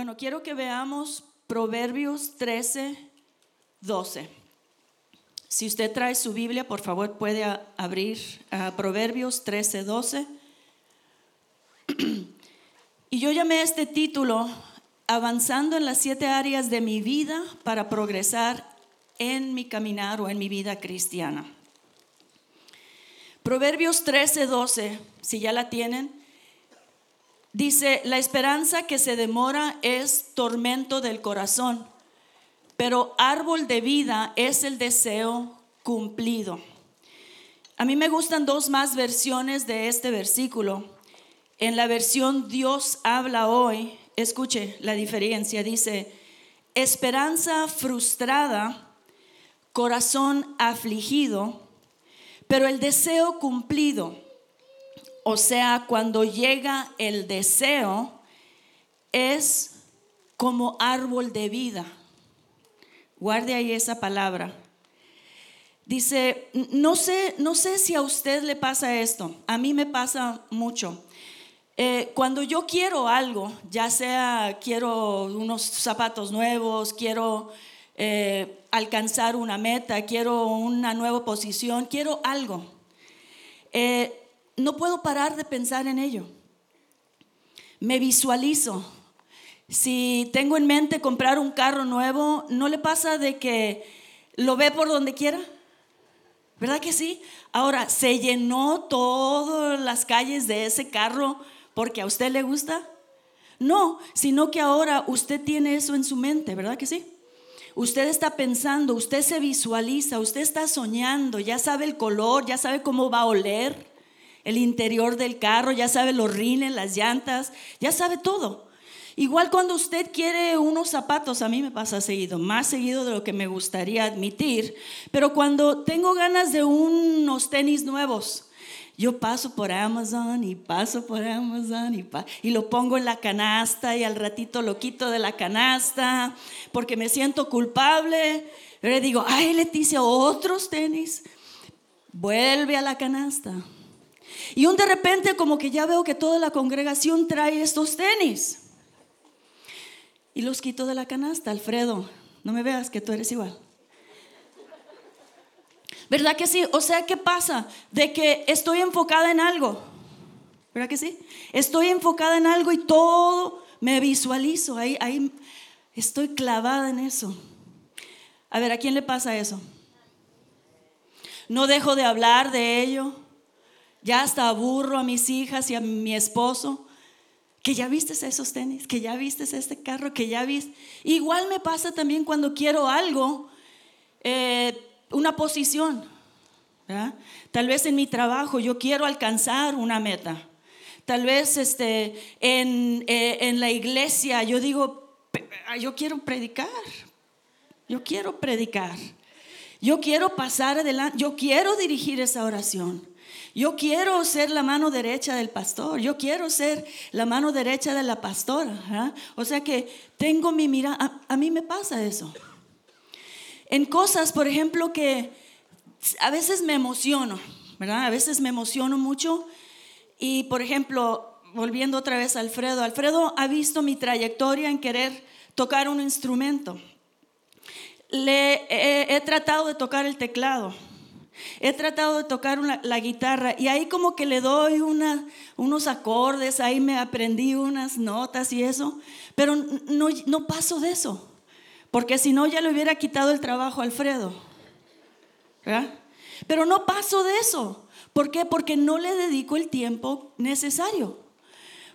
Bueno, quiero que veamos Proverbios 13, 12. Si usted trae su Biblia, por favor puede abrir a Proverbios 13, 12. Y yo llamé este título Avanzando en las siete áreas de mi vida para progresar en mi caminar o en mi vida cristiana. Proverbios 13, 12, si ya la tienen, dice, la esperanza que se demora es tormento del corazón, pero árbol de vida es el deseo cumplido. A mí me gustan dos más versiones de este versículo. En la versión Dios habla hoy, escuche la diferencia, dice, esperanza frustrada, corazón afligido, pero el deseo cumplido, o sea, cuando llega el deseo, es como árbol de vida. Guarde ahí esa palabra. Dice, no sé, no sé si a usted le pasa esto, a mí me pasa mucho. Eh, cuando yo quiero algo, ya sea quiero unos zapatos nuevos, quiero eh, alcanzar una meta, quiero una nueva posición, quiero algo, eh, no puedo parar de pensar en ello. Me visualizo. Si tengo en mente comprar un carro nuevo, ¿no le pasa de que lo ve por donde quiera? ¿Verdad que sí? Ahora, ¿se llenó todas las calles de ese carro porque a usted le gusta? No, sino que ahora usted tiene eso en su mente, ¿verdad que sí? Usted está pensando, usted se visualiza, usted está soñando, ya sabe el color, ya sabe cómo va a oler el interior del carro, ya sabe los rines, las llantas, ya sabe todo. Igual cuando usted quiere unos zapatos, a mí me pasa seguido, más seguido de lo que me gustaría admitir, pero cuando tengo ganas de unos tenis nuevos, yo paso por Amazon y paso por Amazon y, lo pongo en la canasta y al ratito lo quito de la canasta porque me siento culpable. Le digo, ay Leticia, otros tenis. Vuelve a la canasta. Y un de repente como que ya veo que toda la congregación trae estos tenis. Y los quito de la canasta, Alfredo. No me veas que tú eres igual. ¿Verdad que sí? O sea, ¿qué pasa? De que estoy enfocada en algo. ¿Verdad que sí? Estoy enfocada en algo y todo me visualizo. Ahí, ahí estoy clavada en eso. A ver, ¿a quién le pasa eso? No dejo de hablar de ello. Ya hasta aburro a mis hijas y a mi esposo. Que ya viste esos tenis, que ya viste este carro, que ya viste. Igual me pasa también cuando quiero algo. Eh, una posición. Tal vez en mi trabajo yo quiero alcanzar una meta. Tal vez este, en, eh, en la iglesia yo digo, ah, yo quiero predicar. Yo quiero predicar. Yo quiero pasar adelante. Yo quiero dirigir esa oración. Yo quiero ser la mano derecha del pastor. Yo quiero ser la mano derecha de la pastora. O sea que tengo mi mirada. a mí me pasa eso en cosas, por ejemplo, que a veces me emociono, ¿verdad? A veces me emociono mucho y, por ejemplo, volviendo otra vez a Alfredo, Alfredo ha visto mi trayectoria en querer tocar un instrumento. Le he, tratado de tocar el teclado, he tratado de tocar la guitarra y ahí como que le doy unos acordes, ahí me aprendí unas notas y eso, pero no, no paso de eso. Porque si no, ya le hubiera quitado el trabajo a Alfredo. Pero no paso de eso. ¿Por qué? Porque no le dedico el tiempo necesario.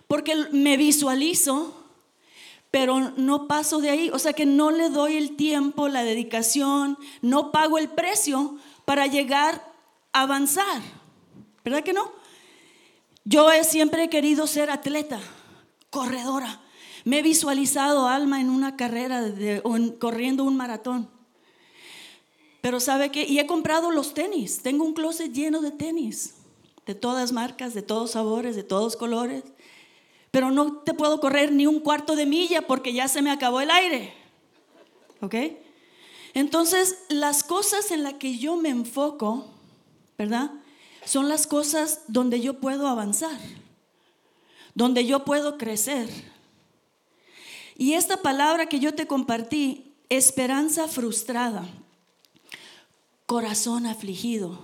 Porque me visualizo, pero no paso de ahí. O sea que no le doy el tiempo, la dedicación, no pago el precio para llegar a avanzar. ¿Verdad que no? Yo he siempre querido ser atleta, corredora. Me he visualizado, Alma, en una carrera de, corriendo un maratón. Pero ¿sabe qué? Y he comprado los tenis. Tengo un closet lleno de tenis. De todas marcas, de todos sabores, de todos colores. Pero no te puedo correr ni un cuarto de milla porque ya se me acabó el aire. ¿Ok? Entonces, las cosas en las que yo me enfoco, ¿verdad? Son las cosas donde yo puedo avanzar, donde yo puedo crecer Y esta palabra que yo te compartí, esperanza frustrada, corazón afligido,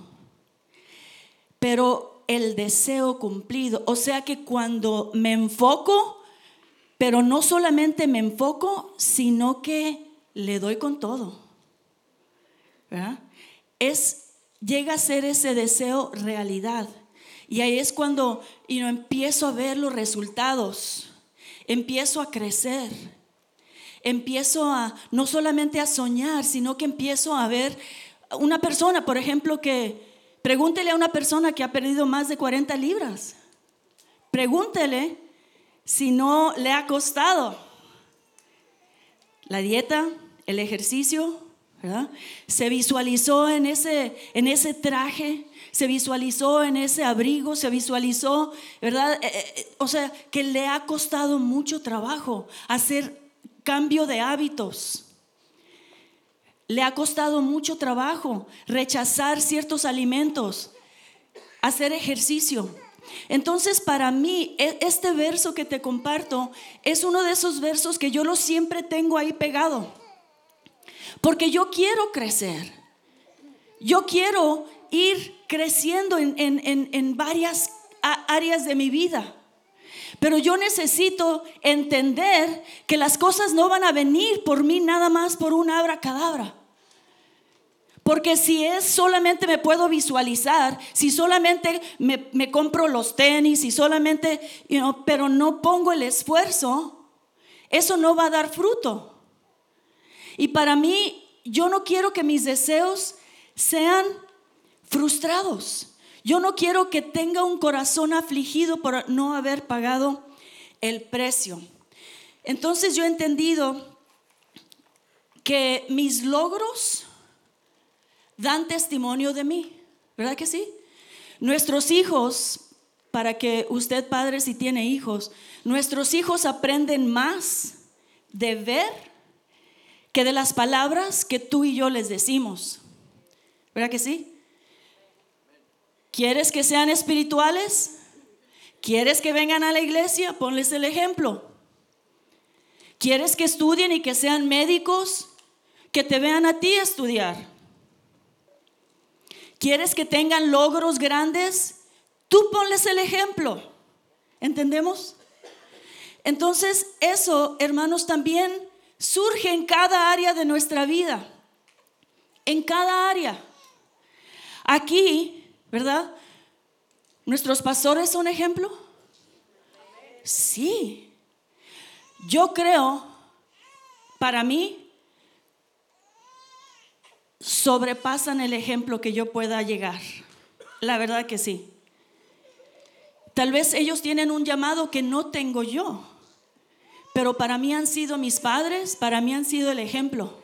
pero el deseo cumplido. O sea que cuando me enfoco, pero no solamente me enfoco, sino que le doy con todo. Es, llega a ser ese deseo realidad. Y ahí es cuando y no empiezo a ver los resultados, empiezo a crecer, empiezo a no solamente a soñar, sino que empiezo a ver una persona, por ejemplo, que pregúntele a una persona que ha perdido más de 40 libras. Pregúntele si no le ha costado la dieta, el ejercicio, Se visualizó en ese, en ese traje, se visualizó en ese abrigo, se visualizó, ¿verdad? Eh, eh, o sea, que le ha costado mucho trabajo hacer cambio de hábitos. Le ha costado mucho trabajo rechazar ciertos alimentos, hacer ejercicio. Entonces, para mí, e, este verso que te comparto es uno de esos versos que yo lo siempre tengo ahí pegado. Porque yo quiero crecer. Yo quiero ir creciendo en, en varias áreas de mi vida. Pero yo necesito entender que las cosas no van a venir por mí nada más por un abracadabra. Porque si es solamente me puedo visualizar, si solamente me, compro los tenis, si solamente, pero no pongo el esfuerzo, eso no va a dar fruto. Y para mí, yo no quiero que mis deseos sean frustrados. Yo no quiero que tenga un corazón afligido por no haber pagado el precio. Entonces yo he entendido que mis logros dan testimonio de mí, ¿verdad que sí? Nuestros hijos, para que usted padre si tiene hijos, nuestros hijos aprenden más de ver que de las palabras que tú y yo les decimos. ¿Verdad que sí? ¿Quieres que sean espirituales? ¿Quieres que vengan a la iglesia? Ponles el ejemplo. ¿Quieres que estudien y que sean médicos? Que te vean a ti estudiar. ¿Quieres que tengan logros grandes? Tú ponles el ejemplo. ¿Entendemos? Entonces, eso, hermanos, también surge en cada área de nuestra vida. En cada área. Aquí, ¿verdad? ¿Nuestros pastores son ejemplo? Sí. Yo creo, para mí, sobrepasan el ejemplo que yo pueda llegar. La verdad que sí. Tal vez ellos tienen un llamado que no tengo yo, pero para mí han sido mis padres, para mí han sido el ejemplo.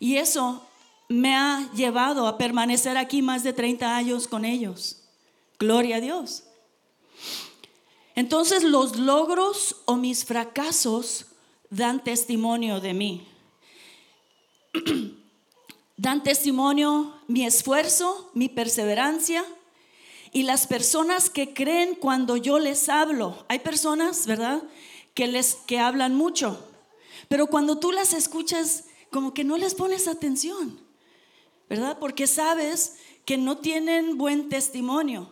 Y eso me ha llevado a permanecer aquí más de 30 años con ellos. Gloria a Dios. Entonces los logros o mis fracasos dan testimonio de mí. dan testimonio mi esfuerzo, mi perseverancia y las personas que creen cuando yo les hablo. Hay personas, ¿verdad?, que les que hablan mucho, pero cuando tú las escuchas como que no les pones atención, ¿verdad? Porque sabes que no tienen buen testimonio.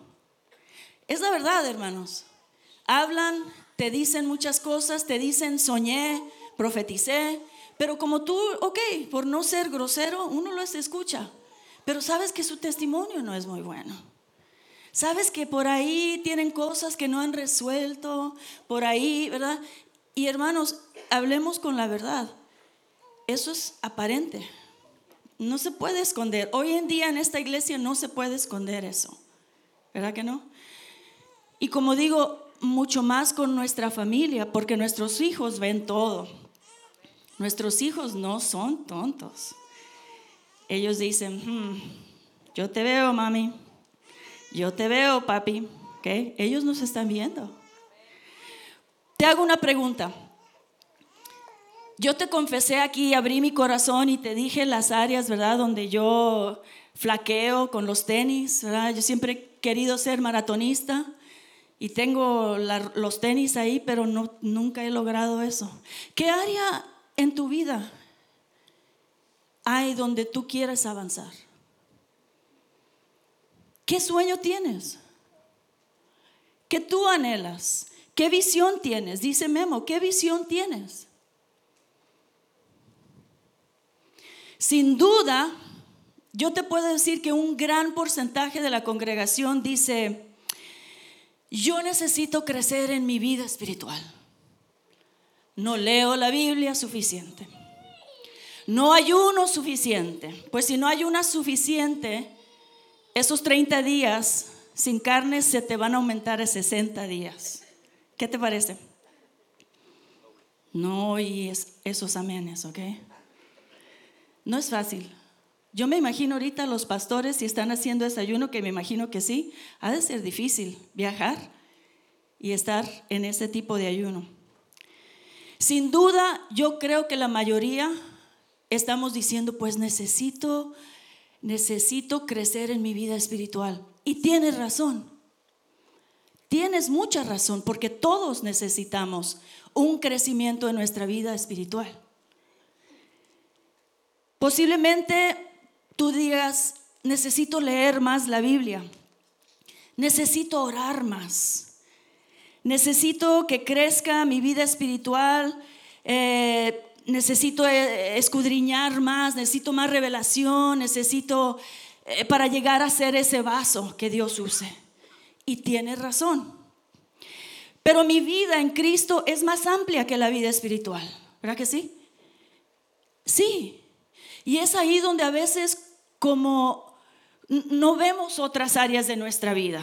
Es la verdad, hermanos. Hablan, te dicen muchas cosas, te dicen soñé, profeticé, pero como tú, ok, por no ser grosero, uno los escucha. Pero sabes que su testimonio no es muy bueno. Sabes que por ahí tienen cosas que no han resuelto, por ahí, ¿verdad? Y hermanos, hablemos con la verdad. Eso es aparente. No se puede esconder. Hoy en día en esta iglesia no se puede esconder eso. ¿Verdad que no? Y como digo, mucho más con nuestra familia, porque nuestros hijos ven todo. Nuestros hijos no son tontos. Ellos dicen, hmm, yo te veo, mami. Yo te veo, papi. ¿Okay? Ellos nos están viendo. Te hago una pregunta. Yo te confesé aquí, abrí mi corazón y te dije las áreas, ¿verdad? Donde yo flaqueo con los tenis, ¿verdad? Yo siempre he querido ser maratonista y tengo los tenis ahí, pero no, nunca he logrado eso. ¿Qué área en tu vida hay donde tú quieres avanzar? ¿Qué sueño tienes? ¿Qué tú anhelas? ¿Qué visión tienes? Dice Memo, ¿qué visión tienes? Sin duda, yo te puedo decir que un gran porcentaje de la congregación dice, yo necesito crecer en mi vida espiritual. No leo la Biblia suficiente. No ayuno suficiente. Pues si no ayunas suficiente, esos 30 días sin carne se te van a aumentar a 60 días. ¿Qué te parece? No y esos amenes, ¿ok? No es fácil. Yo me imagino ahorita los pastores si están haciendo desayuno, que me imagino que sí, ha de ser difícil viajar y estar en ese tipo de ayuno. Sin duda, yo creo que la mayoría estamos diciendo, pues necesito, necesito crecer en mi vida espiritual. Y tienes razón. Tienes mucha razón, porque todos necesitamos un crecimiento en nuestra vida espiritual. Posiblemente tú digas, necesito leer más la Biblia, necesito orar más, necesito que crezca mi vida espiritual, eh, necesito eh, escudriñar más, necesito más revelación, necesito eh, para llegar a ser ese vaso que Dios use. Y tiene razón. Pero mi vida en Cristo es más amplia que la vida espiritual, ¿verdad que sí? Sí. Y es ahí donde a veces como no vemos otras áreas de nuestra vida.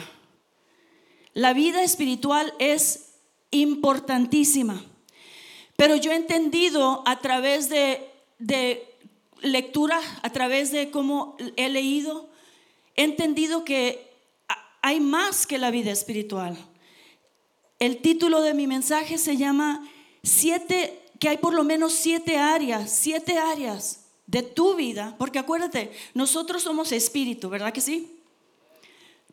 La vida espiritual es importantísima, pero yo he entendido a través de, lectura, a través de cómo he leído, he entendido que hay más que la vida espiritual. El título de mi mensaje se llama siete, que hay por lo menos siete áreas, siete áreas de tu vida, porque acuérdate, nosotros somos espíritu, ¿verdad que sí?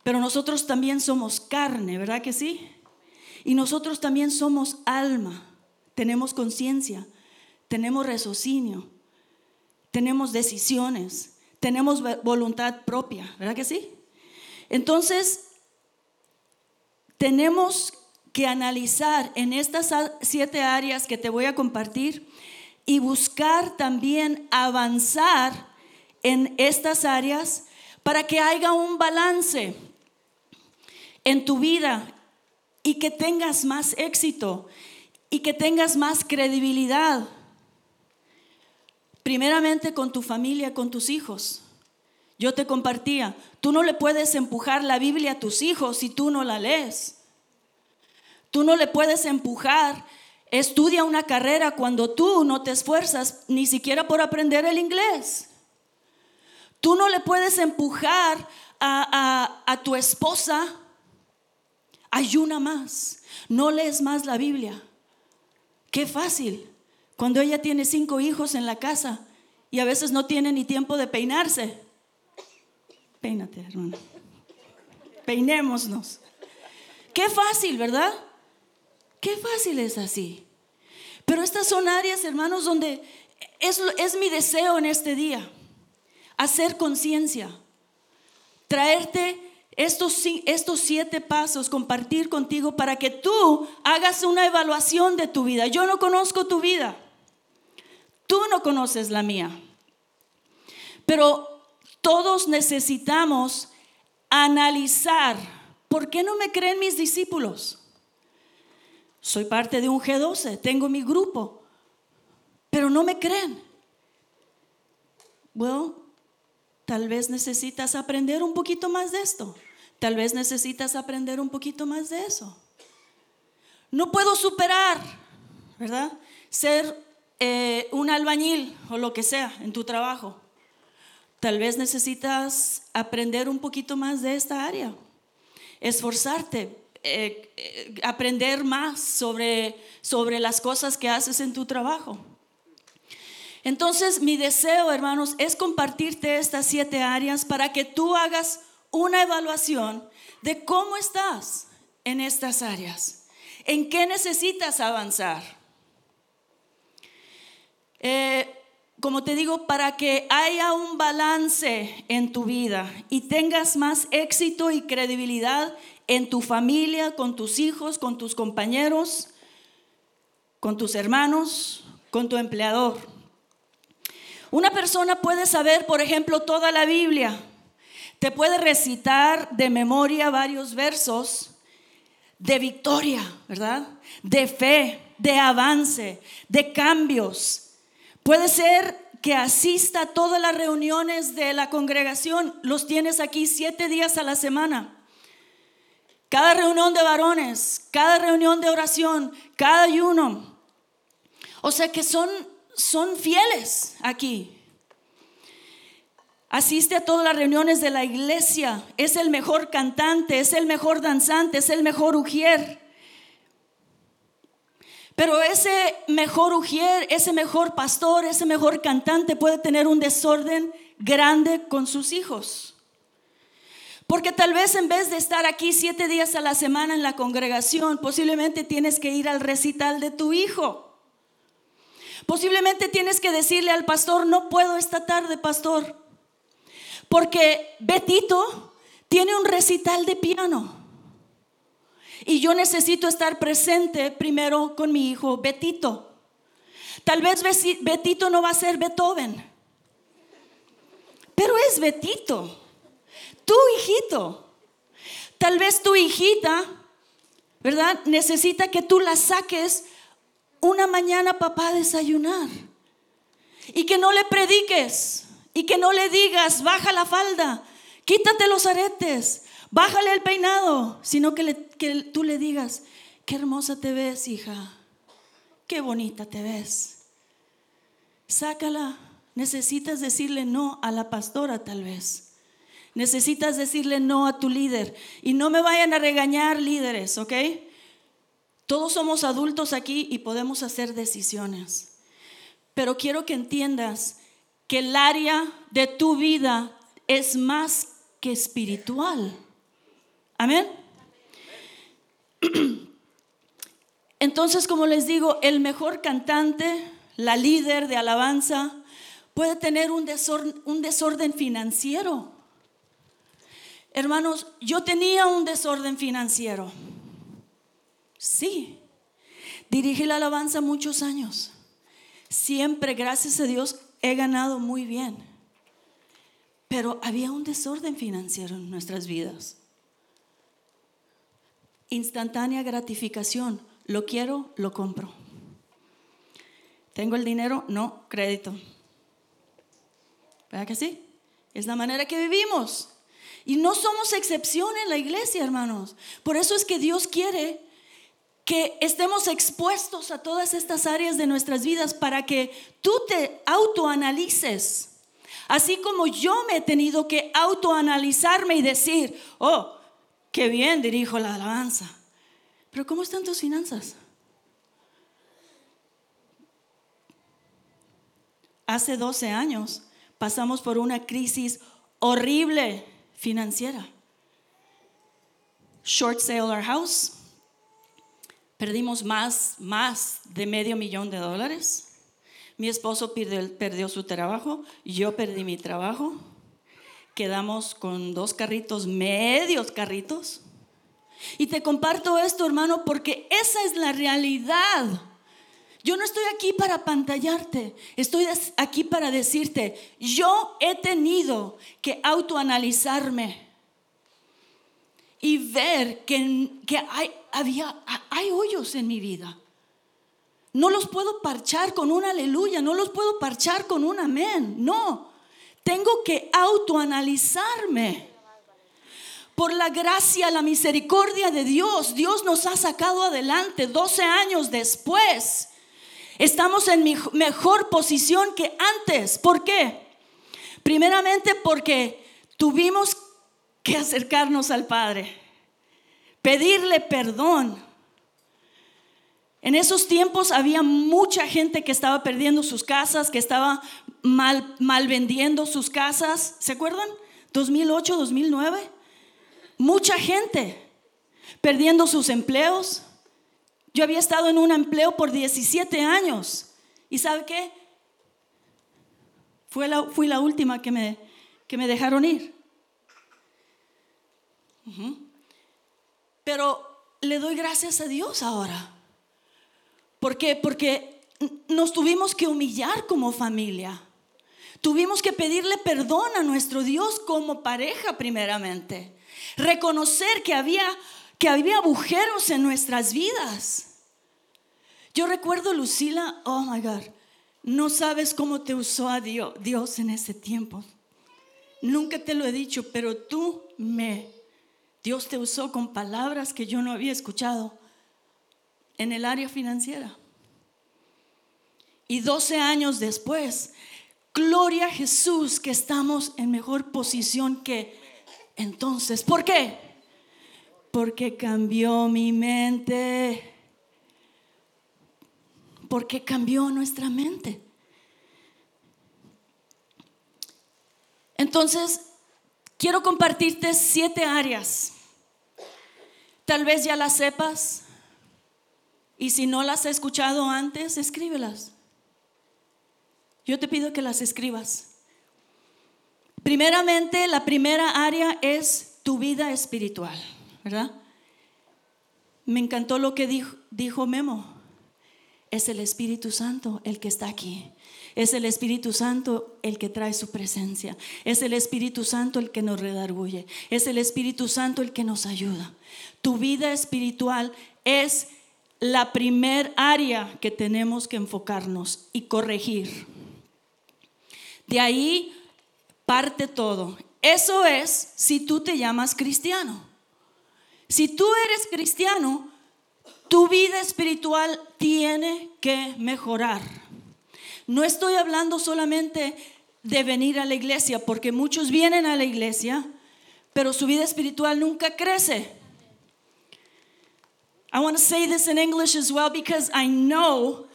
Pero nosotros también somos carne, ¿verdad que sí? Y nosotros también somos alma, tenemos conciencia, tenemos raciocinio, tenemos decisiones, tenemos voluntad propia, ¿verdad que sí? Entonces, tenemos que analizar en estas siete áreas que te voy a compartir y buscar también avanzar en estas áreas para que haya un balance en tu vida y que tengas más éxito y que tengas más credibilidad. Primeramente con tu familia, con tus hijos. Yo te compartía, tú no le puedes empujar la Biblia a tus hijos si tú no la lees. Tú no le puedes empujar Estudia una carrera cuando tú no te esfuerzas ni siquiera por aprender el inglés. Tú no le puedes empujar a, tu esposa, ayuna más, no lees más la Biblia. Qué fácil, cuando ella tiene cinco hijos en la casa y a veces no tiene ni tiempo de peinarse. Peínate, hermano. Peinémonos. Qué fácil, ¿verdad? Qué fácil es así. Pero estas son áreas, hermanos, donde es, es mi deseo en este día. Hacer conciencia. Traerte estos, siete pasos, compartir contigo para que tú hagas una evaluación de tu vida. Yo no conozco tu vida. Tú no conoces la mía. Pero todos necesitamos analizar. ¿Por qué no me creen mis discípulos? Soy parte de un G12, tengo mi grupo, pero no me creen. Bueno, tal vez necesitas aprender un poquito más de esto. Tal vez necesitas aprender un poquito más de eso. No puedo superar, ¿verdad? Ser eh, un albañil o lo que sea en tu trabajo. Tal vez necesitas aprender un poquito más de esta área. Esforzarte, eh, eh, aprender más sobre, sobre las cosas que haces en tu trabajo. Entonces, mi deseo, hermanos, es compartirte estas siete áreas para que tú hagas una evaluación de cómo estás en estas áreas? ¿En qué necesitas avanzar? Eh, como te digo, para que haya un balance en tu vida y tengas más éxito y credibilidad en tu familia, con tus hijos, con tus compañeros, con tus hermanos, con tu empleador. Una persona puede saber, por ejemplo, toda la Biblia, te puede recitar de memoria varios versos de victoria, ¿verdad? De fe, de avance, de cambios. Puede ser que asista a todas las reuniones de la congregación, los tienes aquí siete días a la semana. Cada reunión de varones, cada reunión de oración, cada ayuno, o sea que son, son fieles aquí. Asiste a todas las reuniones de la iglesia. Es el mejor cantante, es el mejor danzante, es el mejor ujier. Pero ese mejor ujier, ese mejor pastor, ese mejor cantante puede tener un desorden grande con sus hijos. Porque tal vez en vez de estar aquí siete días a la semana en la congregación, posiblemente tienes que ir al recital de tu hijo. Posiblemente tienes que decirle al pastor, no puedo esta tarde, pastor, porque Betito tiene un recital de piano. Y yo necesito estar presente primero con mi hijo Betito. Tal vez Betito no va a ser Beethoven, pero es Betito, tu hijito. Tal vez tu hijita, ¿verdad? Necesita que tú la saques una mañana papá a desayunar. Y que no le prediques y que no le digas, baja la falda, quítate los aretes, bájale el peinado, sino que, tú le digas, qué hermosa te ves, hija, qué bonita te ves. Sácala. Necesitas decirle no a la pastora tal vez. Necesitas decirle no a tu líder. Y no me vayan a regañar líderes, ¿ok? Todos somos adultos aquí y podemos hacer decisiones. Pero quiero que entiendas que el área de tu vida es más que espiritual. Amén. Entonces, como les digo, el mejor cantante, la líder de alabanza, puede tener un desorden, financiero. Hermanos, yo tenía un desorden financiero. Sí, dirigí la alabanza muchos años. Siempre, gracias a Dios, he ganado muy bien. Pero había un desorden financiero en nuestras vidas. Instantánea gratificación. Lo quiero, lo compro. ¿Tengo el dinero? No, crédito. ¿Verdad que sí? Es la manera que vivimos. Y no somos excepción en la iglesia, hermanos. Por eso es que Dios quiere que estemos expuestos a todas estas áreas de nuestras vidas para que tú te autoanalices. Así como yo me he tenido que autoanalizarme y decir, oh, qué bien dirijo la alabanza. Pero ¿cómo están tus finanzas? Hace 12 años pasamos por una crisis horrible financiera. Short sale our house, Perdimos más, más de medio millón de dólares. Mi esposo perdió, perdió su trabajo, yo perdí mi trabajo. Quedamos con dos carritos, medios carritos. Y te comparto esto, hermano, porque esa es la realidad. Yo no estoy aquí para pantallarte, estoy aquí para decirte, yo he tenido que autoanalizarme y ver que, que hay, había, hay hoyos en mi vida. No los puedo parchar con un aleluya, no los puedo parchar con un amén. No, tengo que autoanalizarme. Por la gracia, la misericordia de Dios, Dios nos ha sacado adelante 12 años después. Estamos en mejor posición que antes. ¿Por qué? Primeramente porque tuvimos que acercarnos al Padre, pedirle perdón. En esos tiempos había mucha gente que estaba perdiendo sus casas, que estaba mal, mal vendiendo sus casas. ¿Se acuerdan? 2008, 2009. Mucha gente. perdiendo sus empleos. Yo había estado en un empleo por 17 años. ¿Y sabe qué? Fue la, fui la última que me, que me dejaron ir. Pero le doy gracias a Dios ahora. ¿Por qué? Porque nos tuvimos que humillar como familia. Tuvimos que pedirle perdón a nuestro Dios como pareja primeramente. Reconocer que había, que había agujeros en nuestras vidas. Yo recuerdo, Lucila, oh my God, no sabes cómo te usó a Dios, Dios en ese tiempo. Nunca te lo he dicho, pero tú me, Dios te usó con palabras que yo no había escuchado en el área financiera. Y 12 años después, gloria a Jesús que estamos en mejor posición que entonces. ¿Por qué? Porque cambió mi mente. Porque cambió nuestra mente. Entonces, quiero compartirte siete áreas. Tal vez ya las sepas. Y si no las has escuchado antes, escríbelas. Yo te pido que las escribas. Primeramente, la primera área es tu vida espiritual, ¿verdad? Me encantó lo que dijo, dijo Memo. Es el Espíritu Santo el que está aquí. Es el Espíritu Santo el que trae su presencia. Es el Espíritu Santo el que nos redarguye. Es el Espíritu Santo el que nos ayuda. Tu vida espiritual es la primer área que tenemos que enfocarnos y corregir. De ahí parte todo. Eso es si tú te llamas cristiano. Si tú eres cristiano, tu vida espiritual tiene que mejorar. No estoy hablando solamente de venir a la iglesia, porque muchos vienen a la iglesia, pero su vida espiritual nunca crece. I want to say this in English as well because I know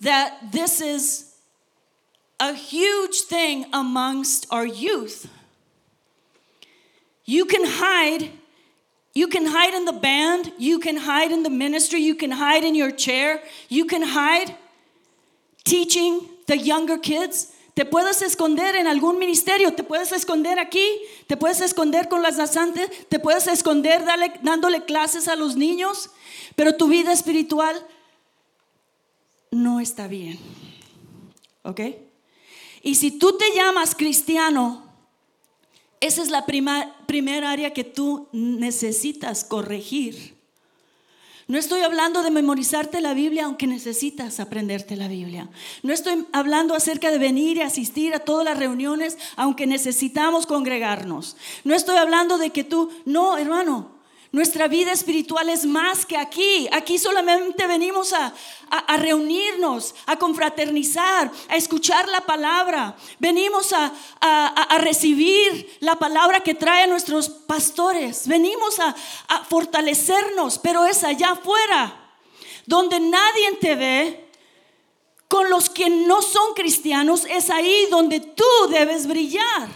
that this is a huge thing amongst our youth. You can hide. You can hide in the band. You can hide in the ministry. You can hide in your chair. You can hide teaching the younger kids. Te puedes esconder en algún ministerio, te puedes esconder aquí, te puedes esconder con las nasantes, te puedes esconder dándole clases a los niños, pero tu vida espiritual no está bien. ¿Ok? Y si tú te llamas cristiano, esa es la primera área que tú necesitas corregir. No estoy hablando de memorizarte la Biblia, aunque necesitas aprenderte la Biblia. No estoy hablando acerca de venir y asistir a todas las reuniones, aunque necesitamos congregarnos. No estoy hablando de que tú, no, hermano, nuestra vida espiritual es más que aquí. Aquí solamente venimos a, reunirnos, a confraternizar, a escuchar la palabra. Venimos a, recibir la palabra que trae a nuestros pastores. Venimos a, fortalecernos, pero es allá afuera, donde nadie te ve. Con los que no son cristianos, es ahí donde tú debes brillar.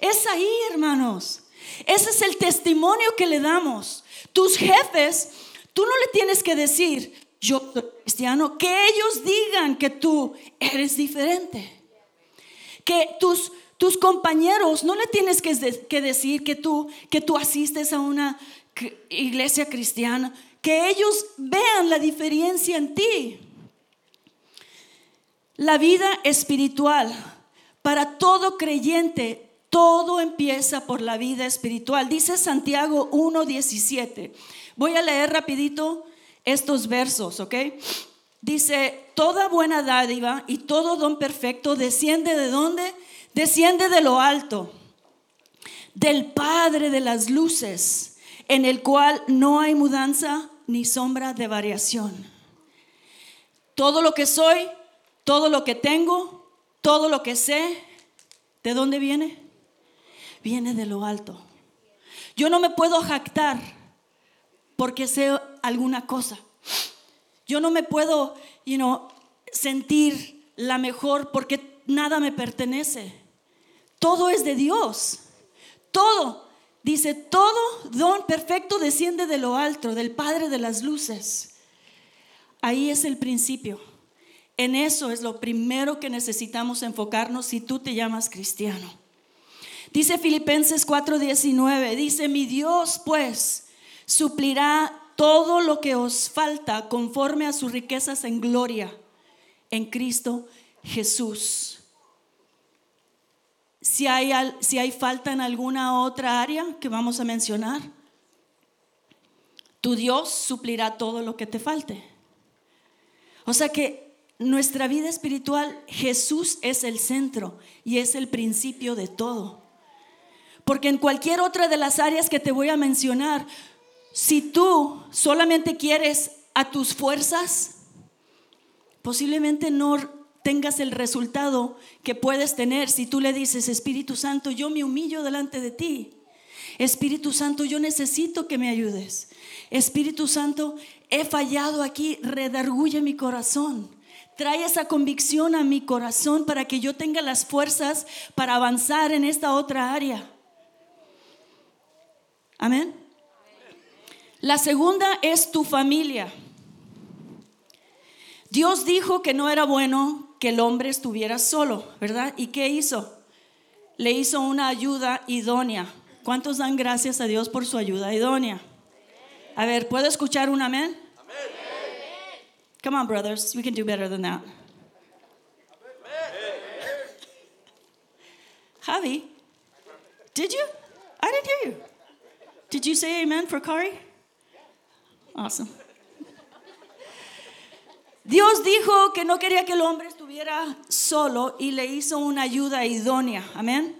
Es ahí, hermanos. Ese es el testimonio que le damos. Tus jefes, tú no le tienes que decir, yo soy cristiano, que ellos digan que tú eres diferente. Que tus, tus compañeros no le tienes que, que decir que tú, que tú asistes a una iglesia cristiana, que ellos vean la diferencia en ti. La vida espiritual para todo creyente todo empieza por la vida espiritual. Dice Santiago 1.17. Voy a leer rapidito estos versos, ¿ok? Dice, toda buena dádiva y todo don perfecto desciende de dónde? Desciende de lo alto, del Padre de las luces, en el cual no hay mudanza ni sombra de variación. Todo lo que soy, todo lo que tengo, todo lo que sé, ¿de dónde viene? Viene de lo alto. Yo no me puedo jactar porque sé alguna cosa. Yo no me puedo, you know, sentir la mejor porque nada me pertenece. Todo es de Dios. Todo Dice, todo don perfecto desciende de lo alto, del Padre de las Luces. Ahí es el principio. En eso es lo primero que necesitamos enfocarnos si tú te llamas cristiano. Dice Filipenses 4:19, dice, mi Dios pues suplirá todo lo que os falta conforme a sus riquezas en gloria en Cristo Jesús. Si hay, si hay falta en alguna otra área que vamos a mencionar, tu Dios suplirá todo lo que te falte. O sea que nuestra vida espiritual, Jesús es el centro y es el principio de todo. Porque en cualquier otra de las áreas que te voy a mencionar, si tú solamente quieres a tus fuerzas, posiblemente no tengas el resultado que puedes tener si tú le dices, Espíritu Santo, yo me humillo delante de ti. Espíritu Santo, yo necesito que me ayudes. Espíritu Santo, he fallado aquí, redarguye mi corazón. Trae esa convicción a mi corazón para que yo tenga las fuerzas para avanzar en esta otra área. Amén. La segunda es tu familia. Dios dijo que no era bueno que el hombre estuviera solo, ¿verdad? ¿Y qué hizo? Le hizo una ayuda idónea. ¿Cuántos dan gracias a Dios por su ayuda idónea? A ver, ¿puedo escuchar un amén? Come on, brothers. We can do better than that. Javi, did you? I didn't hear you. Did you say amen for Kari? Awesome. Dios dijo que no quería que el hombre estuviera solo y le hizo una ayuda idónea. Amén.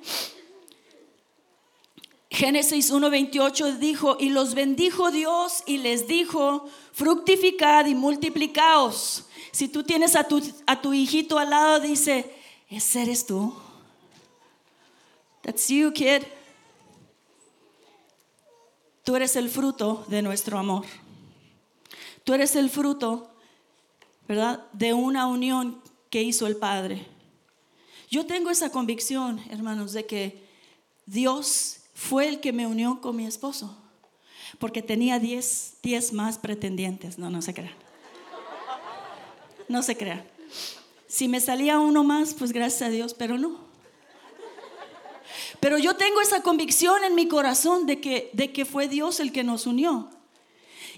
Génesis 1:28 dijo, y los bendijo Dios y les dijo, fructificad y multiplicaos. Si tú tienes a tu, a tu hijito al lado, dice, ese eres tú. That's you, kid. Tú eres el fruto de nuestro amor. Tú eres el fruto, ¿verdad? De una unión que hizo el Padre. Yo tengo esa convicción, hermanos, de que Dios fue el que me unió con mi esposo, porque tenía 10 más pretendientes. No, no se crean. No se crean. Si me salía uno más, pues gracias a Dios, pero no. Pero yo tengo esa convicción en mi corazón de que, de que fue Dios el que nos unió.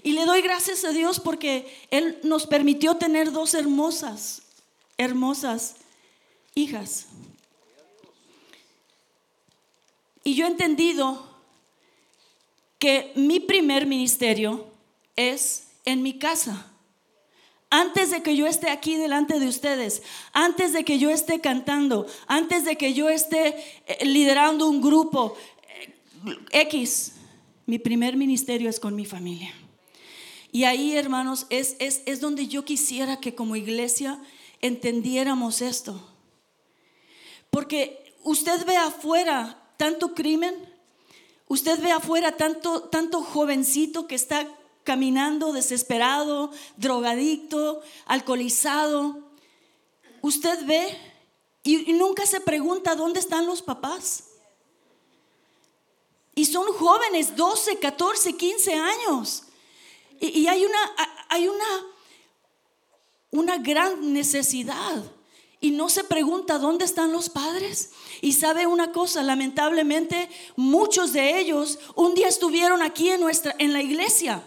Y le doy gracias a Dios porque Él nos permitió tener dos hermosas, hermosas hijas. Y yo he entendido que mi primer ministerio es en mi casa. Antes de que yo esté aquí delante de ustedes, antes de que yo esté cantando, antes de que yo esté eh, liderando un grupo eh, X, mi primer ministerio es con mi familia. Y ahí, hermanos, es, es, es donde yo quisiera que como iglesia entendiéramos esto. Porque usted ve afuera tanto crimen. Usted ve afuera tanto, tanto jovencito que está caminando desesperado, drogadicto, alcoholizado. Usted ve y, nunca se pregunta dónde están los papás. Y son jóvenes, 12, 14, 15 años. Y, y hay, una, hay una, una gran necesidad y no se pregunta dónde están los padres. Y sabe una cosa, lamentablemente muchos de ellos un día estuvieron aquí en nuestra en la iglesia.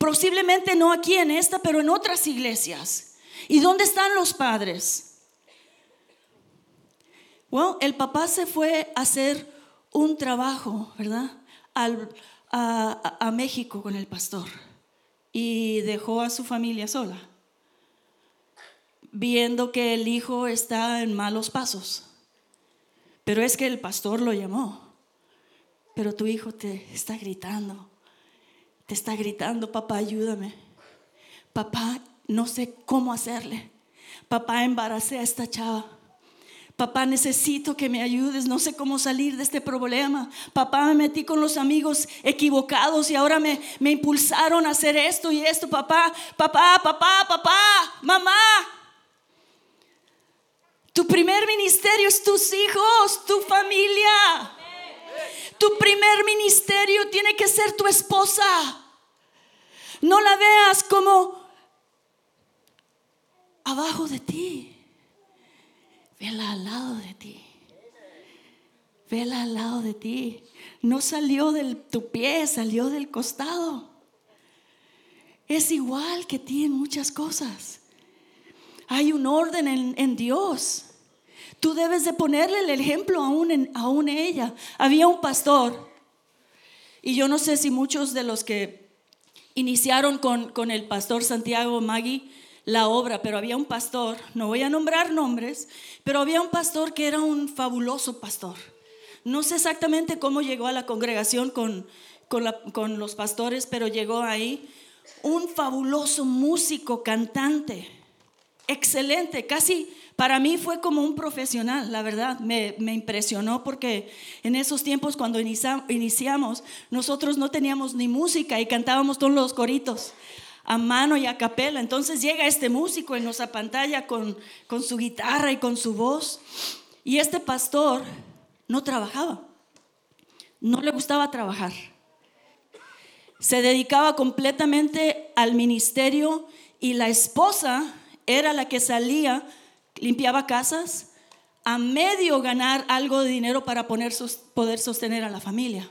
Posiblemente no aquí en esta, pero en otras iglesias. ¿Y dónde están los padres? Bueno, el papá se fue a hacer un trabajo, ¿verdad? a, a México con el pastor y dejó a su familia sola viendo que el hijo está en malos pasos. Pero es que el pastor lo llamó. Pero tu hijo te está gritando. Te está gritando, papá, ayúdame. Papá, no sé cómo hacerle. Papá, embaracé a esta chava. Papá, necesito que me ayudes, no sé cómo salir de este problema. Papá, me metí con los amigos equivocados y ahora me, me impulsaron a hacer esto y esto. Papá, papá, papá, papá, mamá, tu primer ministerio es tus hijos, tu familia. Tu primer ministerio tiene que ser tu esposa. No la veas como abajo de ti. Vela al lado de ti. Vela al lado de ti. No salió de tu pie, salió del costado. Es igual que ti en muchas cosas. Hay un orden en, Dios. Tú debes de ponerle el ejemplo aún, en, ella. Había un pastor, y yo no sé si muchos de los que iniciaron con, con el pastor Santiago Magui la obra, pero había un pastor, no voy a nombrar nombres, pero había un pastor que era un fabuloso pastor. No sé exactamente cómo llegó a la congregación con, con, los pastores, pero llegó ahí. Un fabuloso músico, cantante, excelente, casi para mí fue como un profesional, la verdad, me, impresionó porque en esos tiempos cuando iniciamos, nosotros no teníamos ni música y cantábamos todos los coritos a mano y a capela. Entonces llega este músico nos apantalla con, con su guitarra y con su voz. Y este pastor no trabajaba, no le gustaba trabajar. Se dedicaba completamente al ministerio y la esposa era la que salía, limpiaba casas, a medio ganar algo de dinero para poner, poder sostener a la familia.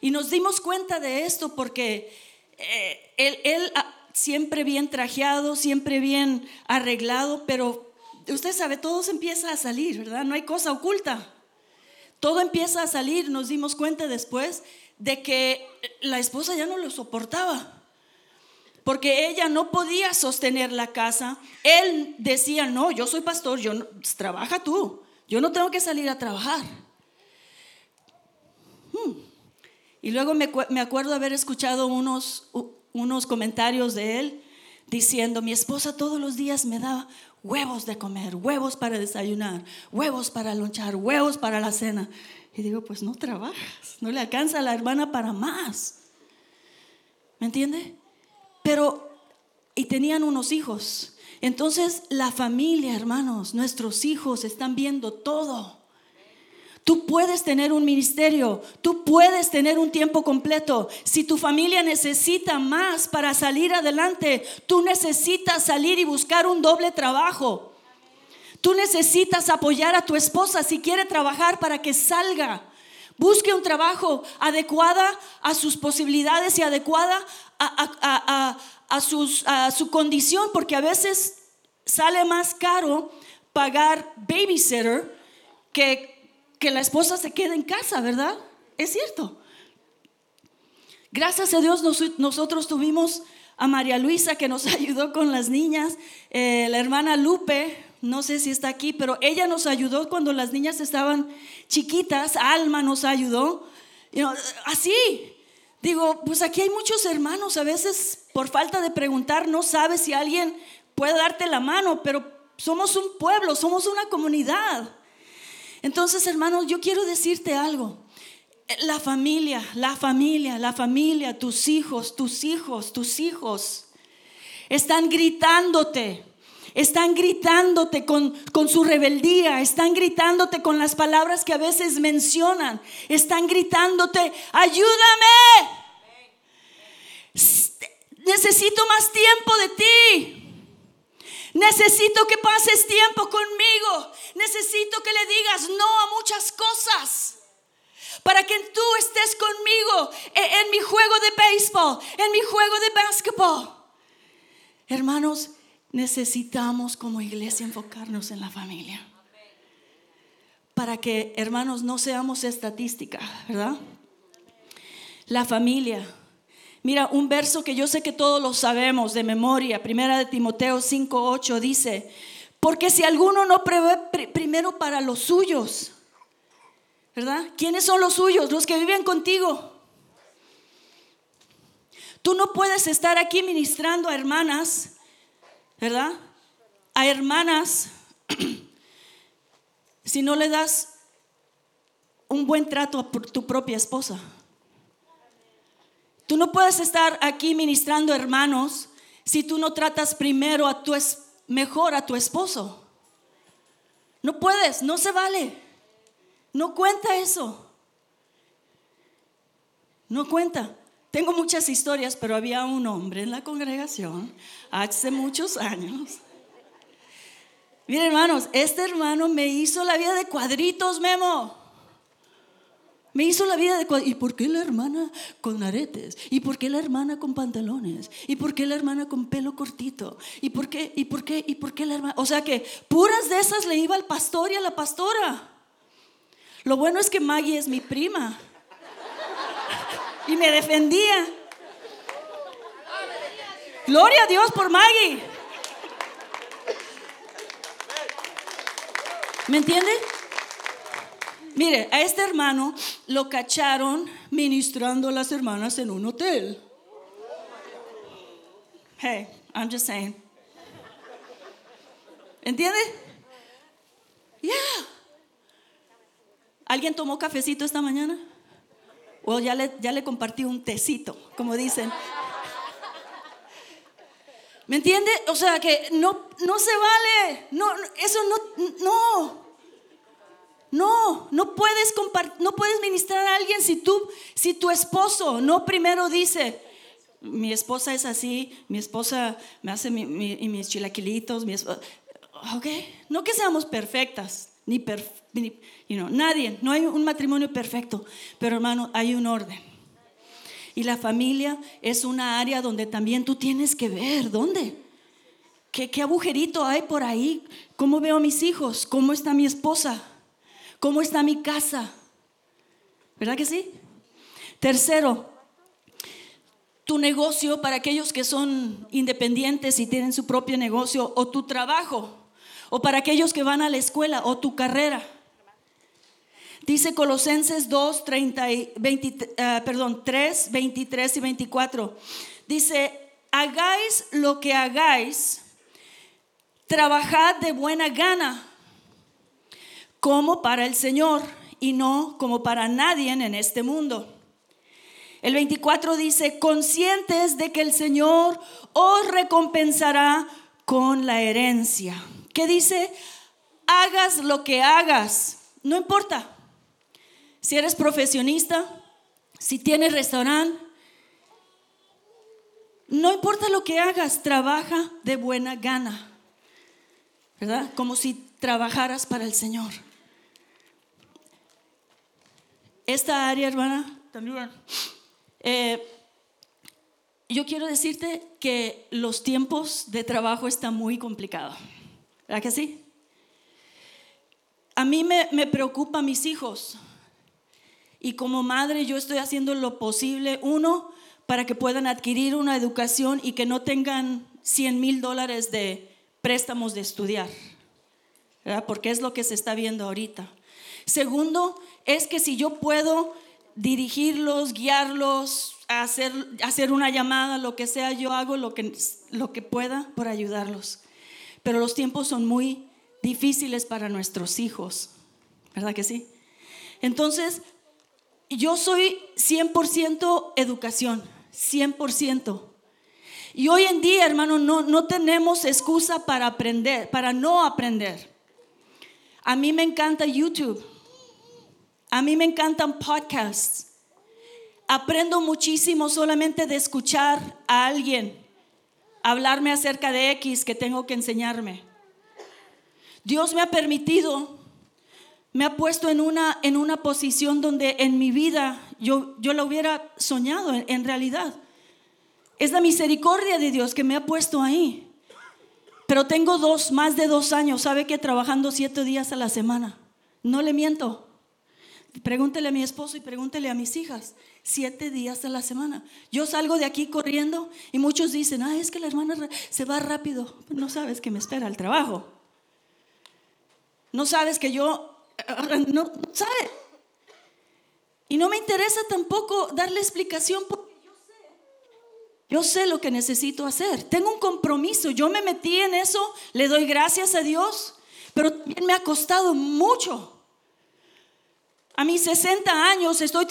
Y nos dimos cuenta de esto porque eh, él, ah, siempre bien trajeado, siempre bien arreglado, pero usted sabe, todo se empieza a salir, ¿verdad? No hay cosa oculta. Todo empieza a salir, nos dimos cuenta después de que la esposa ya no lo soportaba, porque ella no podía sostener la casa. Él decía, no, yo soy pastor, yo trabaja tú, yo no tengo que salir a trabajar. Hmm. Y luego me, me acuerdo haber escuchado unos, unos comentarios de él diciendo, mi esposa todos los días me da huevos de comer, huevos para desayunar, huevos para lonchar, huevos para la cena. Y digo, pues no trabajas, no le alcanza a la hermana para más. ¿Me entiende? Pero, y tenían unos hijos. Entonces la familia, hermanos, nuestros hijos están viendo todo. Tú puedes tener un ministerio, tú puedes tener un tiempo completo. Si tu familia necesita más para salir adelante, tú necesitas salir y buscar un doble trabajo. Tú necesitas apoyar a tu esposa si quiere trabajar para que salga. Busque un trabajo adecuada a sus posibilidades y adecuada a, su condición, porque a veces sale más caro pagar babysitter que que la esposa se quede en casa, ¿verdad? Es cierto. Gracias a Dios nosotros tuvimos a María Luisa que nos ayudó con las niñas, eh, la hermana Lupe, no sé si está aquí, pero ella nos ayudó cuando las niñas estaban chiquitas, Alma nos ayudó, así. Digo, pues aquí hay muchos hermanos, a veces por falta de preguntar no sabes si alguien puede darte la mano, pero somos un pueblo, somos una comunidad. Entonces, hermanos, yo quiero decirte algo. La familia, la familia, la familia, tus hijos, tus hijos, tus hijos, están gritándote. Están gritándote con, con, su rebeldía, están gritándote con las palabras que a veces mencionan, están gritándote, ayúdame, necesito más tiempo de ti. Necesito que pases tiempo conmigo. Necesito que le digas no a muchas cosas. Para que tú estés conmigo en, mi juego de béisbol, en mi juego de básquetbol. Hermanos, necesitamos como iglesia enfocarnos en la familia. Para que, hermanos, no seamos estadística, ¿verdad? La familia Mira, un verso que yo sé que todos lo sabemos de memoria, primera de Timoteo 5:8 dice, porque si alguno no prevé primero para los suyos, ¿verdad? ¿Quiénes son los suyos? Los que viven contigo. Tú no puedes estar aquí ministrando a hermanas, ¿verdad? A hermanas si no le das un buen trato a tu propia esposa. Tú no puedes estar aquí ministrando hermanos si tú no tratas primero a tu mejor a tu esposo. No puedes, no se vale. No cuenta eso. No cuenta. Tengo muchas historias, pero había un hombre en la congregación hace muchos años. Miren, hermanos, este hermano me hizo la vida de cuadritos, Memo. Me hizo la vida de ¿Y por qué la hermana con aretes? ¿Y por qué la hermana con pantalones? ¿Y por qué la hermana con pelo cortito? ¿Y por qué? ¿Y por qué? ¿Y por qué la hermana? O sea que puras de esas le iba al pastor y a la pastora. Lo bueno es que Maggie es mi prima. Y me defendía. Gloria a Dios por Maggie. ¿Me entiende? Mire, a este hermano lo cacharon ministrando a las hermanas en un hotel. Hey, I'm just saying. ¿Entiende? Yeah. ¿Alguien tomó cafecito esta mañana? O ya le, ya le compartí un tecito, como dicen. ¿Me entiende? O sea que no, no se vale. No, eso no, no. No, no puedes no puedes ministrar a alguien si tú, si tu esposo no primero dice, mi esposa es así, mi esposa me hace mis chilaquilitos, mi ok, no que seamos perfectas, ni, nadie, no hay un matrimonio perfecto, pero hermano, hay un orden. Y la familia es una área donde también tú tienes que ver, ¿dónde? ¿Qué, qué agujerito hay por ahí? ¿Cómo veo a mis hijos? ¿Cómo está mi esposa? ¿Cómo está mi casa? ¿Verdad que sí? Tercero, tu negocio para aquellos que son independientes y tienen su propio negocio, o tu trabajo, o para aquellos que van a la escuela, o tu carrera. Dice Colosenses 2, 30 y 20, ah, perdón, 3, 23 y 24. Dice, hagáis lo que hagáis, trabajad de buena gana como para el Señor y no como para nadie en este mundo. El 24 dice, conscientes de que el Señor os recompensará con la herencia. ¿Qué dice? Hagas lo que hagas, no importa. Si eres profesionista, si tienes restaurante, no importa lo que hagas, trabaja de buena gana. ¿Verdad? Como si trabajaras para el Señor esta área, hermana, también. Eh, yo quiero decirte que los tiempos de trabajo están muy complicados. ¿Verdad que sí? A mí me, me preocupa mis hijos. Y como madre yo estoy haciendo lo posible, uno, para que puedan adquirir una educación y que no tengan 100 mil dólares de préstamos de estudiar. ¿verdad? Porque es lo que se está viendo ahorita. Segundo, es que si yo puedo dirigirlos, guiarlos, hacer, hacer una llamada, lo que sea, yo hago lo que, lo que pueda por ayudarlos. Pero los tiempos son muy difíciles para nuestros hijos, ¿verdad que sí? Entonces, yo soy 100% educación, 100%. Y hoy en día, hermano, no, no tenemos excusa para aprender, para no aprender. A mí me encanta YouTube. A mí me encantan podcasts. Aprendo muchísimo solamente de escuchar a alguien hablarme acerca de X que tengo que enseñarme. Dios me ha permitido, me ha puesto en una, en una posición donde en mi vida yo, yo lo hubiera soñado en realidad. Es la misericordia de Dios que me ha puesto ahí. Pero tengo dos, más de dos años, ¿sabe que trabajando siete días a la semana? No le miento. Pregúntele a mi esposo y pregúntele a mis hijas. Siete días a la semana. Yo salgo de aquí corriendo y muchos dicen, ah, es que la hermana se va rápido. No sabes que me espera el trabajo. No sabes que yo, no, no sabe. Y no me interesa tampoco darle explicación porque yo sé, yo sé lo que necesito hacer. Tengo un compromiso. Yo me metí en eso, le doy gracias a Dios, pero también me ha costado mucho. A mis 60 años estoy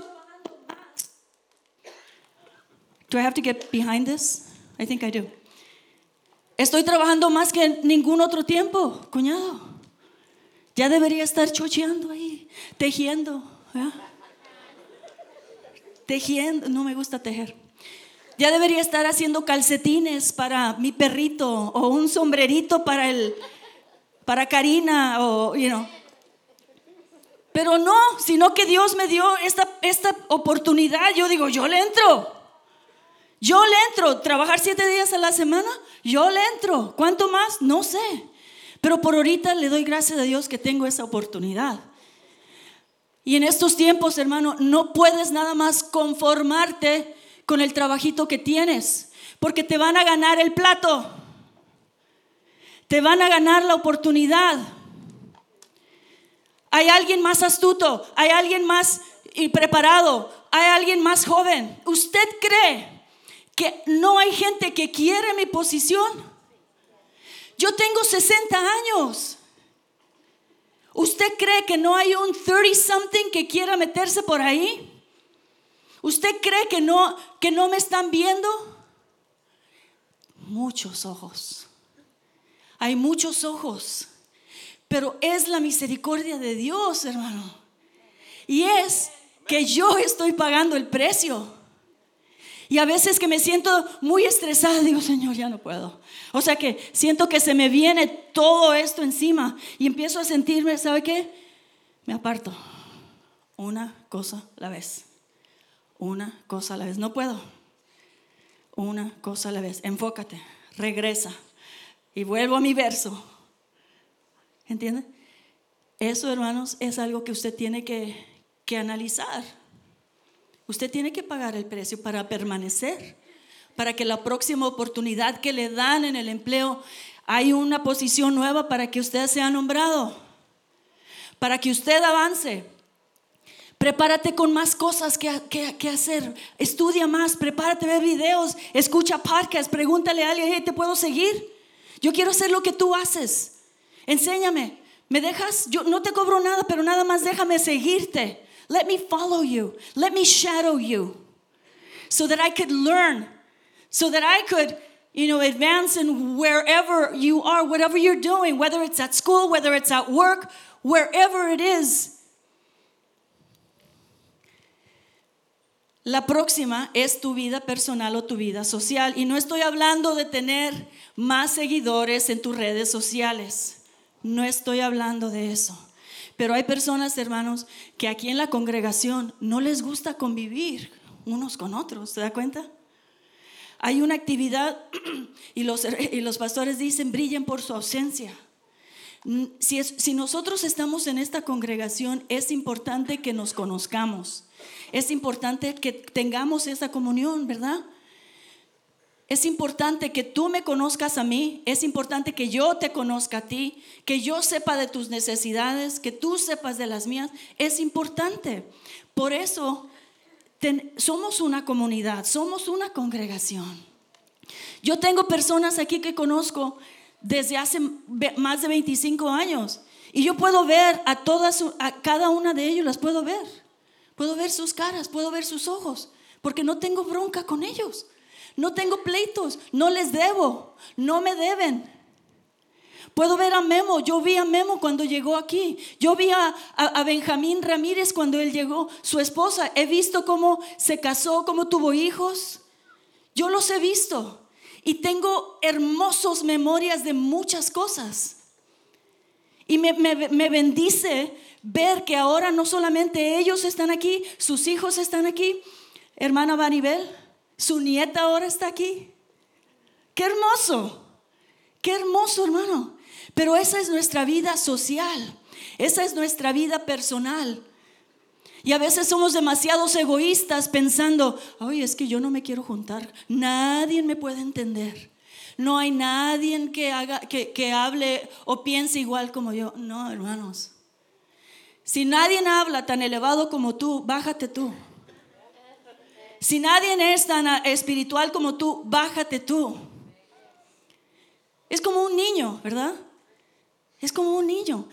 Do I have to get behind this? I think I do. Estoy trabajando más que ningún otro tiempo, cuñado. Ya debería estar chocheando ahí, tejiendo. tejiendo, no me gusta tejer. Ya debería estar haciendo calcetines para mi perrito o un sombrerito para el para Karina o you know. Pero no, sino que Dios me dio esta, esta oportunidad. Yo digo, yo le entro. Yo le entro. Trabajar siete días a la semana, yo le entro. ¿Cuánto más? No sé. Pero por ahorita le doy gracias a Dios que tengo esa oportunidad. Y en estos tiempos, hermano, no puedes nada más conformarte con el trabajito que tienes, porque te van a ganar el plato, te van a ganar la oportunidad. Hay alguien más astuto, hay alguien más preparado, hay alguien más joven. ¿Usted cree que no hay gente que quiere mi posición? Yo tengo 60 años. ¿Usted cree que no hay un 30 something que quiera meterse por ahí? ¿Usted cree que no, que no me están viendo? Muchos ojos. Hay muchos ojos. Pero es la misericordia de Dios, hermano. Y es que yo estoy pagando el precio. Y a veces que me siento muy estresada, digo, Señor, ya no puedo. O sea que siento que se me viene todo esto encima y empiezo a sentirme, ¿sabe qué? Me aparto. Una cosa a la vez. Una cosa a la vez. No puedo. Una cosa a la vez. Enfócate. Regresa. Y vuelvo a mi verso. ¿Entiende? Eso, hermanos, es algo que usted tiene que, que analizar. Usted tiene que pagar el precio para permanecer, para que la próxima oportunidad que le dan en el empleo hay una posición nueva para que usted sea nombrado, para que usted avance. Prepárate con más cosas que, que, hacer. Estudia más, prepárate, ver videos, escucha podcasts, pregúntale a alguien, ¿te puedo seguir? Yo quiero hacer lo que tú haces. Enséñame. ¿Me dejas? Yo no te cobro nada, pero nada más déjame seguirte. Let me follow you. Let me shadow you. So that I could learn. So that I could, you know, advance in wherever you are, whatever you're doing, whether it's at school, whether it's at work, wherever it is. La próxima es tu vida personal o tu vida social. Y no estoy hablando de tener más seguidores en tus redes sociales. No estoy hablando de eso. Pero hay personas, hermanos, que aquí en la congregación no les gusta convivir unos con otros. ¿Se da cuenta? Hay una actividad y los, y los pastores dicen, brillen por su ausencia. Si, si nosotros estamos en esta congregación, es importante que nos conozcamos. Es importante que tengamos esa comunión, ¿verdad? Es importante que tú me conozcas a mí, es importante que yo te conozca a ti, que yo sepa de tus necesidades, que tú sepas de las mías, es importante. Por eso somos una comunidad, somos una congregación. Yo tengo personas aquí que conozco desde hace más de 25 años y yo puedo ver a todas, a cada una de ellos las puedo ver. Puedo ver sus caras, puedo ver sus ojos, porque no tengo bronca con ellos. No tengo pleitos, no les debo, no me deben. Puedo ver a Memo, yo vi a Memo cuando llegó aquí, yo vi a, a, Benjamín Ramírez cuando él llegó, su esposa, he visto cómo se casó, cómo tuvo hijos, yo los he visto. Y tengo hermosas memorias de muchas cosas. Y me, me, me bendice ver que ahora no solamente ellos están aquí, sus hijos están aquí, hermana Vanibel, su nieta ahora está aquí. Qué hermoso, qué hermoso hermano. Pero esa es nuestra vida social, esa es nuestra vida personal. Y a veces somos demasiados egoístas pensando, ay, es que yo no me quiero juntar, nadie me puede entender. No hay nadie que, haga, que, que hable o piense igual como yo. No, hermanos. Si nadie habla tan elevado como tú, bájate tú. Si nadie es tan espiritual como tú, bájate tú. Es como un niño, ¿verdad? Es como un niño.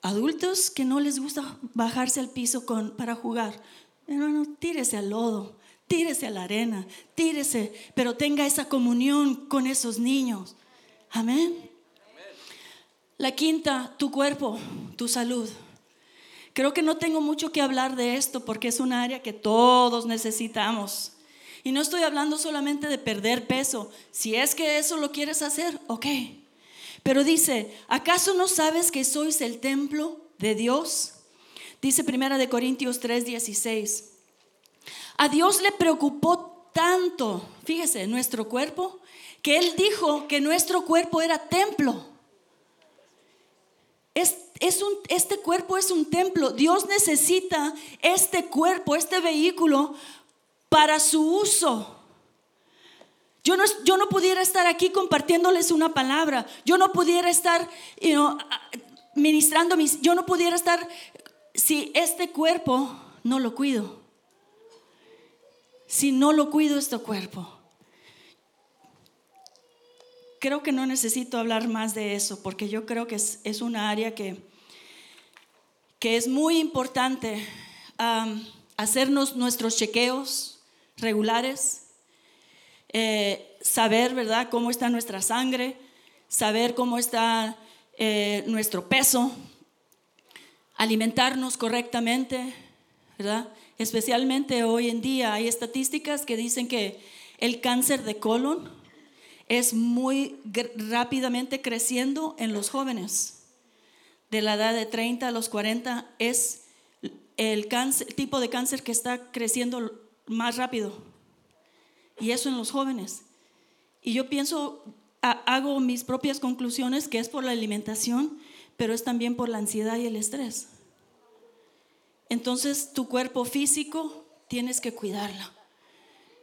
Adultos que no les gusta bajarse al piso para jugar. Hermano, tírese al lodo, tírese a la arena, tírese, pero tenga esa comunión con esos niños. Amén. La quinta, tu cuerpo, tu salud. Creo que no tengo mucho que hablar de esto porque es un área que todos necesitamos. Y no estoy hablando solamente de perder peso. Si es que eso lo quieres hacer, ok. Pero dice, ¿acaso no sabes que sois el templo de Dios? Dice Primera de Corintios 3:16. A Dios le preocupó tanto, fíjese, nuestro cuerpo, que Él dijo que nuestro cuerpo era templo. Es, es un, este cuerpo es un templo. Dios necesita este cuerpo, este vehículo, para su uso. Yo no, yo no pudiera estar aquí compartiéndoles una palabra. Yo no pudiera estar ministrando mis... Yo no pudiera estar si este cuerpo no lo cuido. Si no lo cuido este cuerpo. Creo que no necesito hablar más de eso porque yo creo que es, es una área que, que es muy importante hacernos nuestros chequeos, regulares, eh, saber, ¿verdad?, cómo está nuestra sangre, saber cómo está eh, nuestro peso, alimentarnos correctamente, ¿verdad? Especialmente hoy en día hay estadísticas que dicen que el cáncer de colon es muy rápidamente creciendo en los jóvenes. De la edad de 30 a los 40 es el, tipo de cáncer que está creciendo más rápido. Y eso en los jóvenes. Y yo pienso, hago mis propias conclusiones que es por la alimentación, pero es también por la ansiedad y el estrés. Entonces tu cuerpo físico tienes que cuidarlo.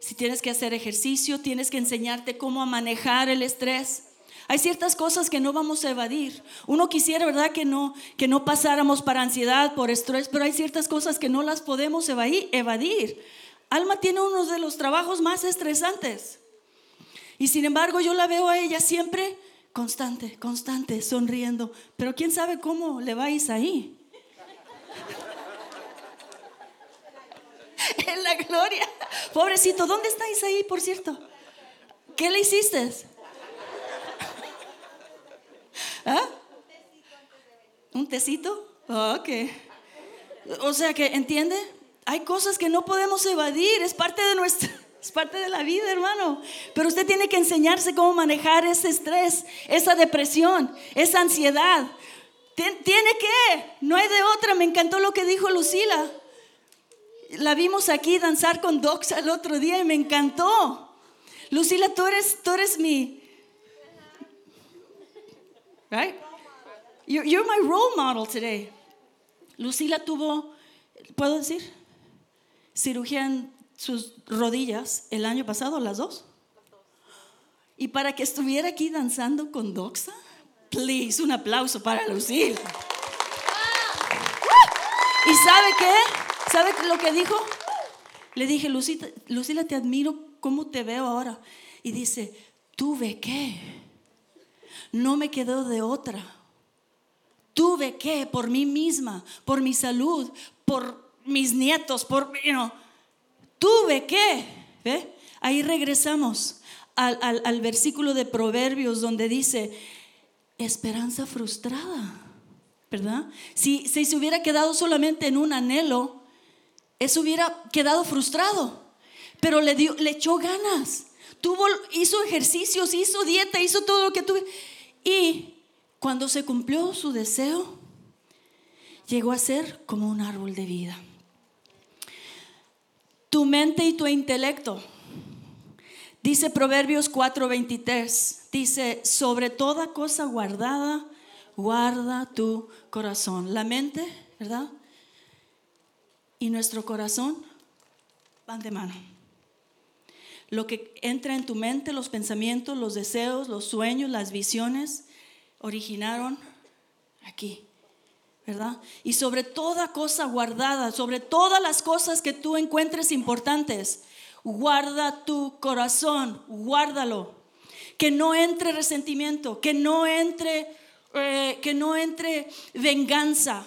Si tienes que hacer ejercicio, tienes que enseñarte cómo manejar el estrés. Hay ciertas cosas que no vamos a evadir. Uno quisiera, ¿verdad?, que no, que no pasáramos para ansiedad, por estrés, pero hay ciertas cosas que no las podemos evadir. Alma tiene uno de los trabajos más estresantes. Y sin embargo yo la veo a ella siempre constante, constante, sonriendo. Pero quién sabe cómo le va a Isaí. en la gloria. Pobrecito, ¿dónde está Isaí, por cierto? ¿Qué le hiciste? ¿Ah? ¿Un tecito? ok. O sea que, ¿entiende? Hay cosas que no podemos evadir, es parte de nuestra, es parte de la vida, hermano. Pero usted tiene que enseñarse cómo manejar ese estrés, esa depresión, esa ansiedad. Tiene que, no hay de otra. Me encantó lo que dijo Lucila. La vimos aquí danzar con Doxa el otro día y me encantó. Lucila, tú eres, tú eres mi. Right? You're, you're my role model today. Lucila tuvo, ¿puedo decir? cirugía en sus rodillas el año pasado, las dos. Y para que estuviera aquí danzando con Doxa, please, un aplauso para Lucila. ¿Y sabe qué? ¿Sabe lo que dijo? Le dije, Lucila, Lucila, te admiro cómo te veo ahora. Y dice, tuve que. No me quedó de otra. Tuve que, por mí misma, por mi salud, por mis nietos, por, you tuve que. Ahí regresamos al, al, versículo de Proverbios donde dice, esperanza frustrada, ¿verdad? Si, si se hubiera quedado solamente en un anhelo, eso hubiera quedado frustrado, pero le, dio, le echó ganas, tuvo, hizo ejercicios, hizo dieta, hizo todo lo que tuve. Y cuando se cumplió su deseo, llegó a ser como un árbol de vida tu mente y tu intelecto. Dice Proverbios 4:23, dice, sobre toda cosa guardada, guarda tu corazón. La mente, ¿verdad? Y nuestro corazón van de mano. Lo que entra en tu mente, los pensamientos, los deseos, los sueños, las visiones, originaron aquí. ¿verdad? Y sobre toda cosa guardada, sobre todas las cosas que tú encuentres importantes, guarda tu corazón, guárdalo. Que no entre resentimiento, que no entre, eh, que no entre venganza.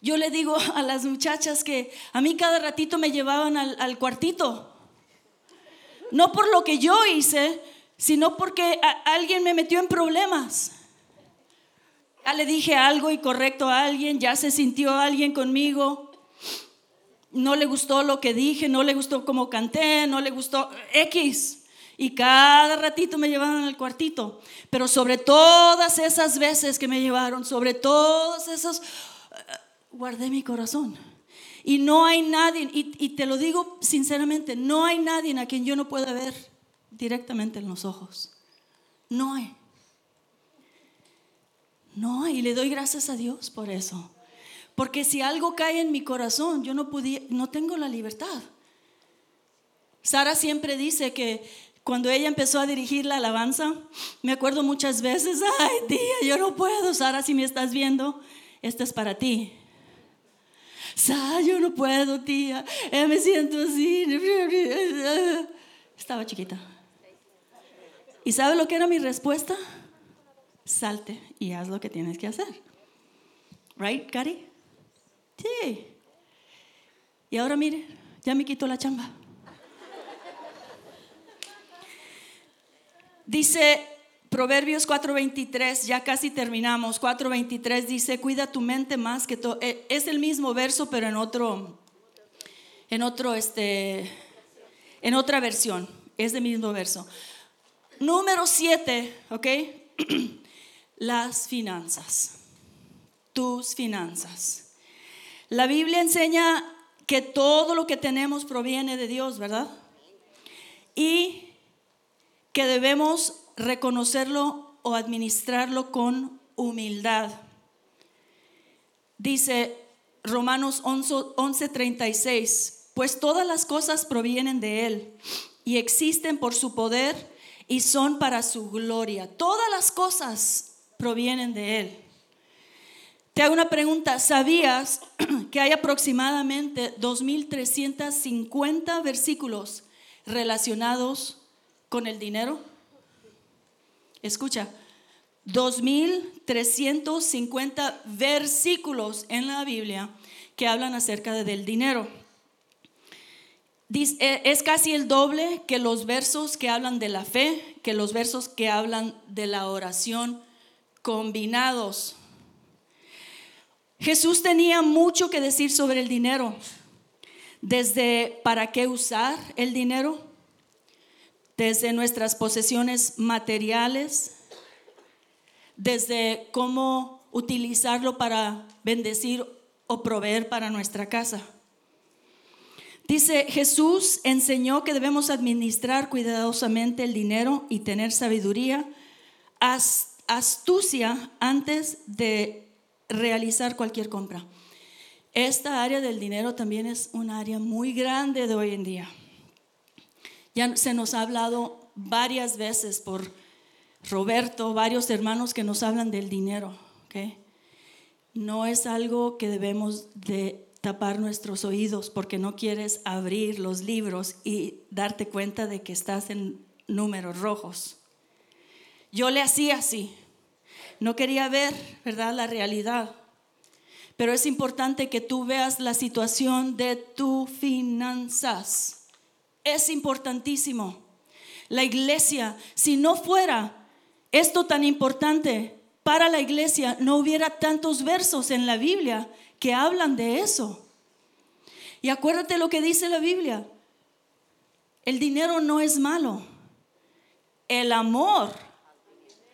Yo le digo a las muchachas que a mí cada ratito me llevaban al, cuartito. No por lo que yo hice, sino porque alguien me metió en problemas ya le dije algo incorrecto a alguien, ya se sintió alguien conmigo, no le gustó lo que dije, no le gustó cómo canté, no le gustó X. Y cada ratito me llevaban al cuartito. Pero sobre todas esas veces que me llevaron, sobre todos esos, eh, guardé mi corazón. Y no hay nadie, y, te lo digo sinceramente, no hay nadie a quien yo no pueda ver directamente en los ojos. No hay. No hay. Y le doy gracias a Dios por eso. Porque si algo cae en mi corazón, yo no, podía, no tengo la libertad. Sara siempre dice que cuando ella empezó a dirigir la alabanza, me acuerdo muchas veces, ay tía, yo no puedo, Sara, si me estás viendo, esta es para ti. Yo no puedo, tía, eh, me siento así. Estaba chiquita. ¿Y sabe lo que era mi respuesta? Salte y haz lo que tienes que hacer. Right, Cari? Sí. Y ahora mire, ya me quito la chamba. Dice Proverbios 4:23, ya casi terminamos. 4:23 dice, "Cuida tu mente más que todo." Eh, es el mismo verso, pero en otro en otro este en otra versión. Es el mismo verso. Número 7, ¿ok? Las finanzas. Tus finanzas. La Biblia enseña que todo lo que tenemos proviene de Dios, ¿verdad? Y que debemos reconocerlo o administrarlo con humildad. Dice Romanos 11:36, pues todas las cosas provienen de Él y existen por su poder y son para su gloria. Todas las cosas provienen de Él. Te hago una pregunta, ¿sabías que hay aproximadamente 2.350 versículos relacionados con el dinero? Escucha, 2.350 versículos en la Biblia que hablan acerca del dinero. E, es casi el doble que los versos que hablan de la fe, que los versos que hablan de la oración combinados. Jesús tenía mucho que decir sobre el dinero, desde para qué usar el dinero, desde nuestras posesiones materiales, desde cómo utilizarlo para bendecir o proveer para nuestra casa. Dice, Jesús enseñó que debemos administrar cuidadosamente el dinero y tener sabiduría, astucia antes de realizar cualquier compra. Esta área del dinero también es un área muy grande de hoy en día. Ya se nos ha hablado varias veces por Roberto, varios hermanos que nos hablan del dinero. No es algo que debemos de tapar nuestros oídos porque no quieres abrir los libros y darte cuenta de que estás en números rojos. Yo le hacía así. No quería ver, ¿verdad?, la realidad. Pero es importante que tú veas la situación de tus finanzas es importantísimo. La iglesia, si no fuera esto tan importante para la iglesia, no hubiera tantos versos en la Biblia que hablan de eso. Y acuérdate lo que dice la Biblia. El dinero no es malo. El amor,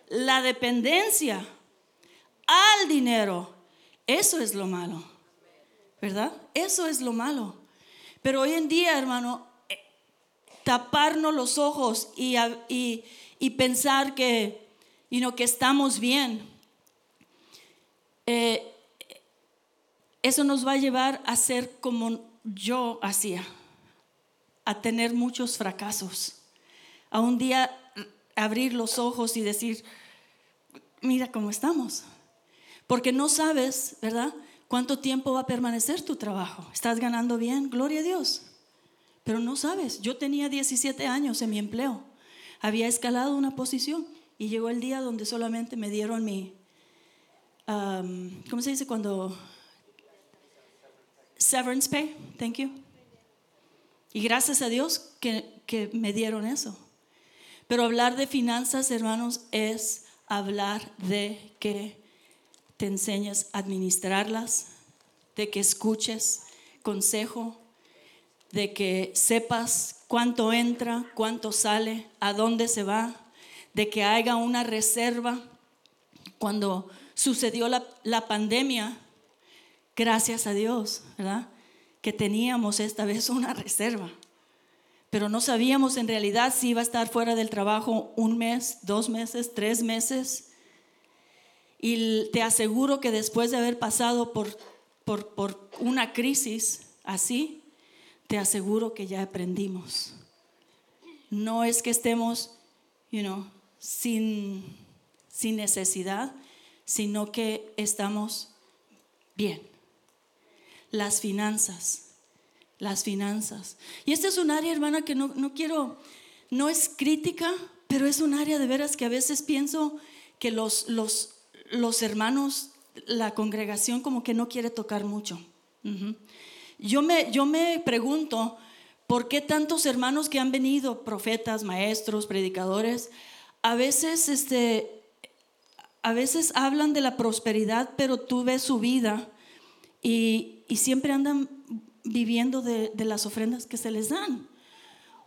la dependencia al dinero, eso es lo malo. ¿Verdad? Eso es lo malo. Pero hoy en día, hermano, taparnos los ojos y, y, pensar que, que estamos bien. Eh, eso nos va a llevar a ser como yo hacía, a tener muchos fracasos, a un día abrir los ojos y decir, mira cómo estamos, porque no sabes, ¿verdad? ¿Cuánto tiempo va a permanecer tu trabajo? ¿Estás ganando bien? Gloria a Dios. Pero no sabes, yo tenía 17 años en mi empleo, había escalado una posición y llegó el día donde solamente me dieron mi, ¿cómo se dice cuando? Severance pay, thank you. Y gracias a Dios que, que me dieron eso. Pero hablar de finanzas, hermanos, es hablar de que te enseñes a administrarlas, de que escuches consejo, de que sepas cuánto entra, cuánto sale, a dónde se va, de que haya una reserva. Cuando sucedió la, la pandemia, gracias a Dios, ¿verdad? Que teníamos esta vez una reserva pero no sabíamos en realidad si iba a estar fuera del trabajo un mes, dos meses, tres meses. Y te aseguro que después de haber pasado por, por, una crisis así, te aseguro que ya aprendimos. No es que estemos, you know, sin, sin necesidad, sino que estamos bien. Las finanzas las finanzas. Y esta es un área, hermana, que no, no quiero, no es crítica, pero es un área de veras que a veces pienso que los, los, los hermanos, la congregación como que no quiere tocar mucho. Yo, me, yo me pregunto, ¿por qué tantos hermanos que han venido, profetas, maestros, predicadores, a veces, este, a veces hablan de la prosperidad, pero tú ves su vida y, y siempre andan viviendo de, las ofrendas que se les dan.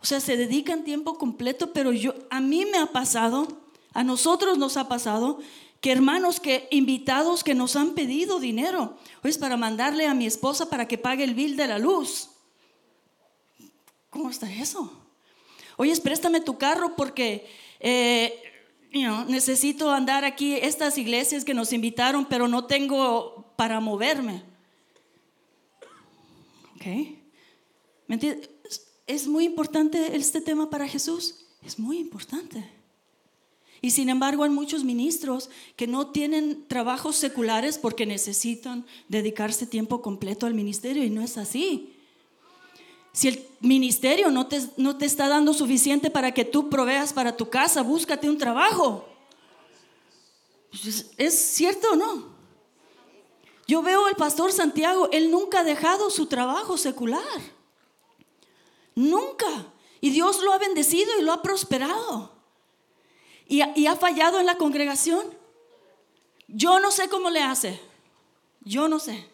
O sea, se dedican tiempo completo, pero yo, a mí me ha pasado, a nosotros nos ha pasado, que hermanos, que invitados que nos han pedido dinero, es para mandarle a mi esposa para que pague el bill de la luz. ¿Cómo está eso? Oye, préstame tu carro porque eh, necesito andar aquí, estas iglesias que nos invitaron, pero no tengo para moverme. ¿Me ¿Es muy importante este tema para Jesús? Es muy importante. Y sin embargo hay muchos ministros que no tienen trabajos seculares porque necesitan dedicarse tiempo completo al ministerio y no es así. Si el ministerio no te, no te está dando suficiente para que tú proveas para tu casa, búscate un trabajo. ¿Es, ¿Es cierto no? Yo veo al pastor Santiago, él nunca ha dejado su trabajo secular. Nunca. Y Dios lo ha bendecido y lo ha prosperado. Y, ha fallado en la congregación. Yo no sé cómo le hace. Yo no sé.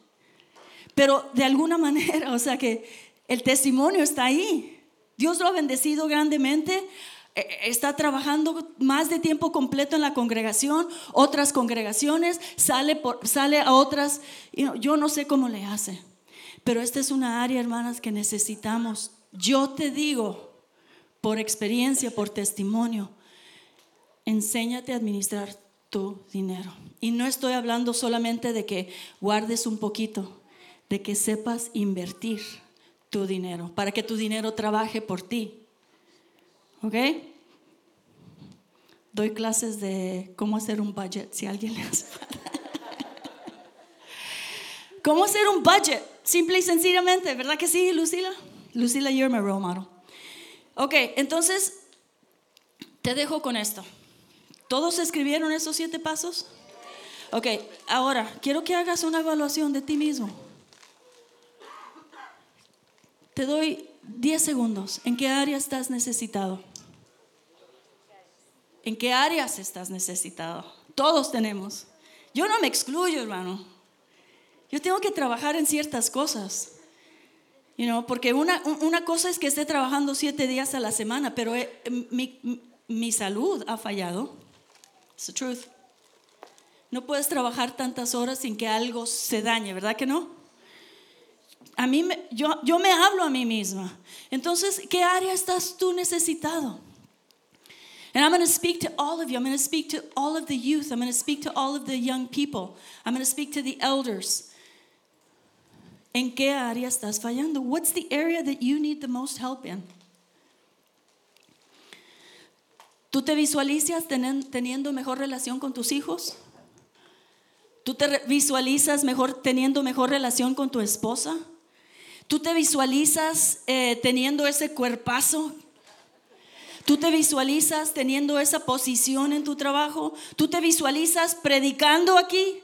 Pero de alguna manera, o sea que el testimonio está ahí. Dios lo ha bendecido grandemente eh, está trabajando más de tiempo completo en la congregación, otras congregaciones, sale, por, sale a otras, yo no sé cómo le hace, pero esta es una área, hermanas, que necesitamos. Yo te digo, por experiencia, por testimonio, enséñate a administrar tu dinero. Y no estoy hablando solamente de que guardes un poquito, de que sepas invertir tu dinero, para que tu dinero trabaje por ti. ¿Ok? Doy clases de cómo hacer un budget, si alguien le hace ¿Cómo hacer un budget? Simple y sencillamente, ¿verdad que sí, Lucila? Lucila, you're my role model. Ok, entonces te dejo con esto. ¿Todos escribieron esos siete pasos? Ok, ahora quiero que hagas una evaluación de ti mismo. Te doy 10 segundos. ¿En qué área estás necesitado? ¿En qué áreas estás necesitado? Todos tenemos. Yo no me excluyo, hermano. Yo tengo que trabajar en ciertas cosas. You porque una, una, cosa es que esté trabajando siete días a la semana, pero eh, mi, mi, salud ha fallado. It's the truth. No puedes trabajar tantas horas sin que algo se dañe, ¿verdad que no? A mí, yo, yo me hablo a mí misma. Entonces, ¿qué área estás tú necesitado? And I'm going to speak to all of you. I'm going to speak to all of the youth. I'm going to speak to all of the young people. I'm going to speak to the elders. ¿En qué área estás fallando? What's the area that you need the most help in? ¿Tú te visualizas teniendo mejor relación con tus hijos? ¿Tú te visualizas mejor teniendo mejor relación con tu esposa? ¿Tú te visualizas eh, teniendo ese cuerpazo Tú te visualizas teniendo esa posición en tu trabajo. Tú te visualizas predicando aquí.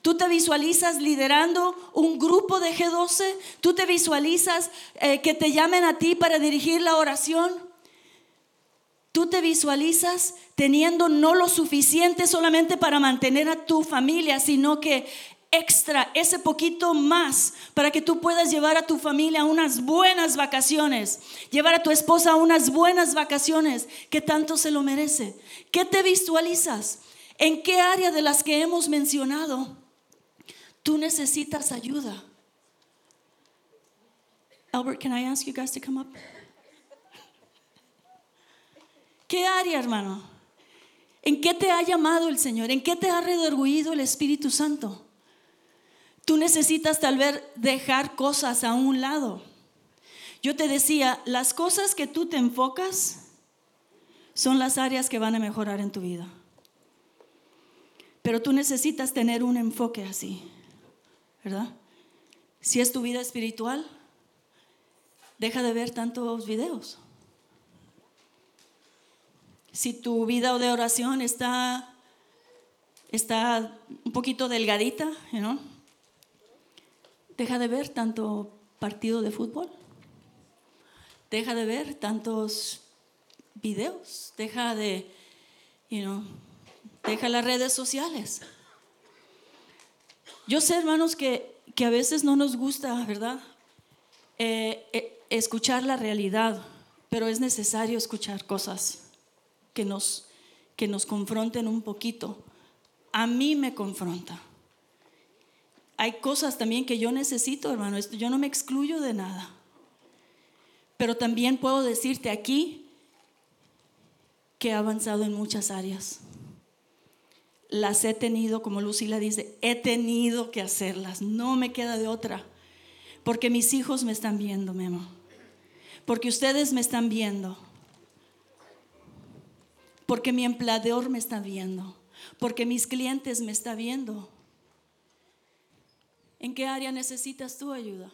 Tú te visualizas liderando un grupo de G12. Tú te visualizas eh, que te llamen a ti para dirigir la oración. Tú te visualizas teniendo no lo suficiente solamente para mantener a tu familia, sino que extra, ese poquito más, para que tú puedas llevar a tu familia a unas buenas vacaciones, llevar a tu esposa a unas buenas vacaciones, que tanto se lo merece. ¿Qué te visualizas? ¿En qué área de las que hemos mencionado tú necesitas ayuda? Albert, can I ask you guys to come up? ¿Qué área, hermano? ¿En qué te ha llamado el Señor? ¿En qué te ha redorguido el Espíritu Santo? Tú necesitas tal vez dejar cosas a un lado. Yo te decía, las cosas que tú te enfocas son las áreas que van a mejorar en tu vida. Pero tú necesitas tener un enfoque así, ¿verdad? Si es tu vida espiritual, deja de ver tantos videos. Si tu vida de oración está, está un poquito delgadita, ¿no? Deja de ver tanto partido de fútbol. Deja de ver tantos videos. Deja de, you know, deja las redes sociales. Yo sé, hermanos, que, que a veces no nos gusta, ¿verdad? Eh, eh, escuchar la realidad, pero es necesario escuchar cosas que nos, que nos confronten un poquito. A mí me confronta hay cosas también que yo necesito, hermano. Yo no me excluyo de nada. Pero también puedo decirte aquí que he avanzado en muchas áreas. Las he tenido, como Lucila dice, he tenido que hacerlas. No me queda de otra. Porque mis hijos me están viendo, Memo. Porque ustedes me están viendo. Porque mi empleador me está viendo. Porque mis clientes me están viendo. ¿En qué área necesitas tu ayuda?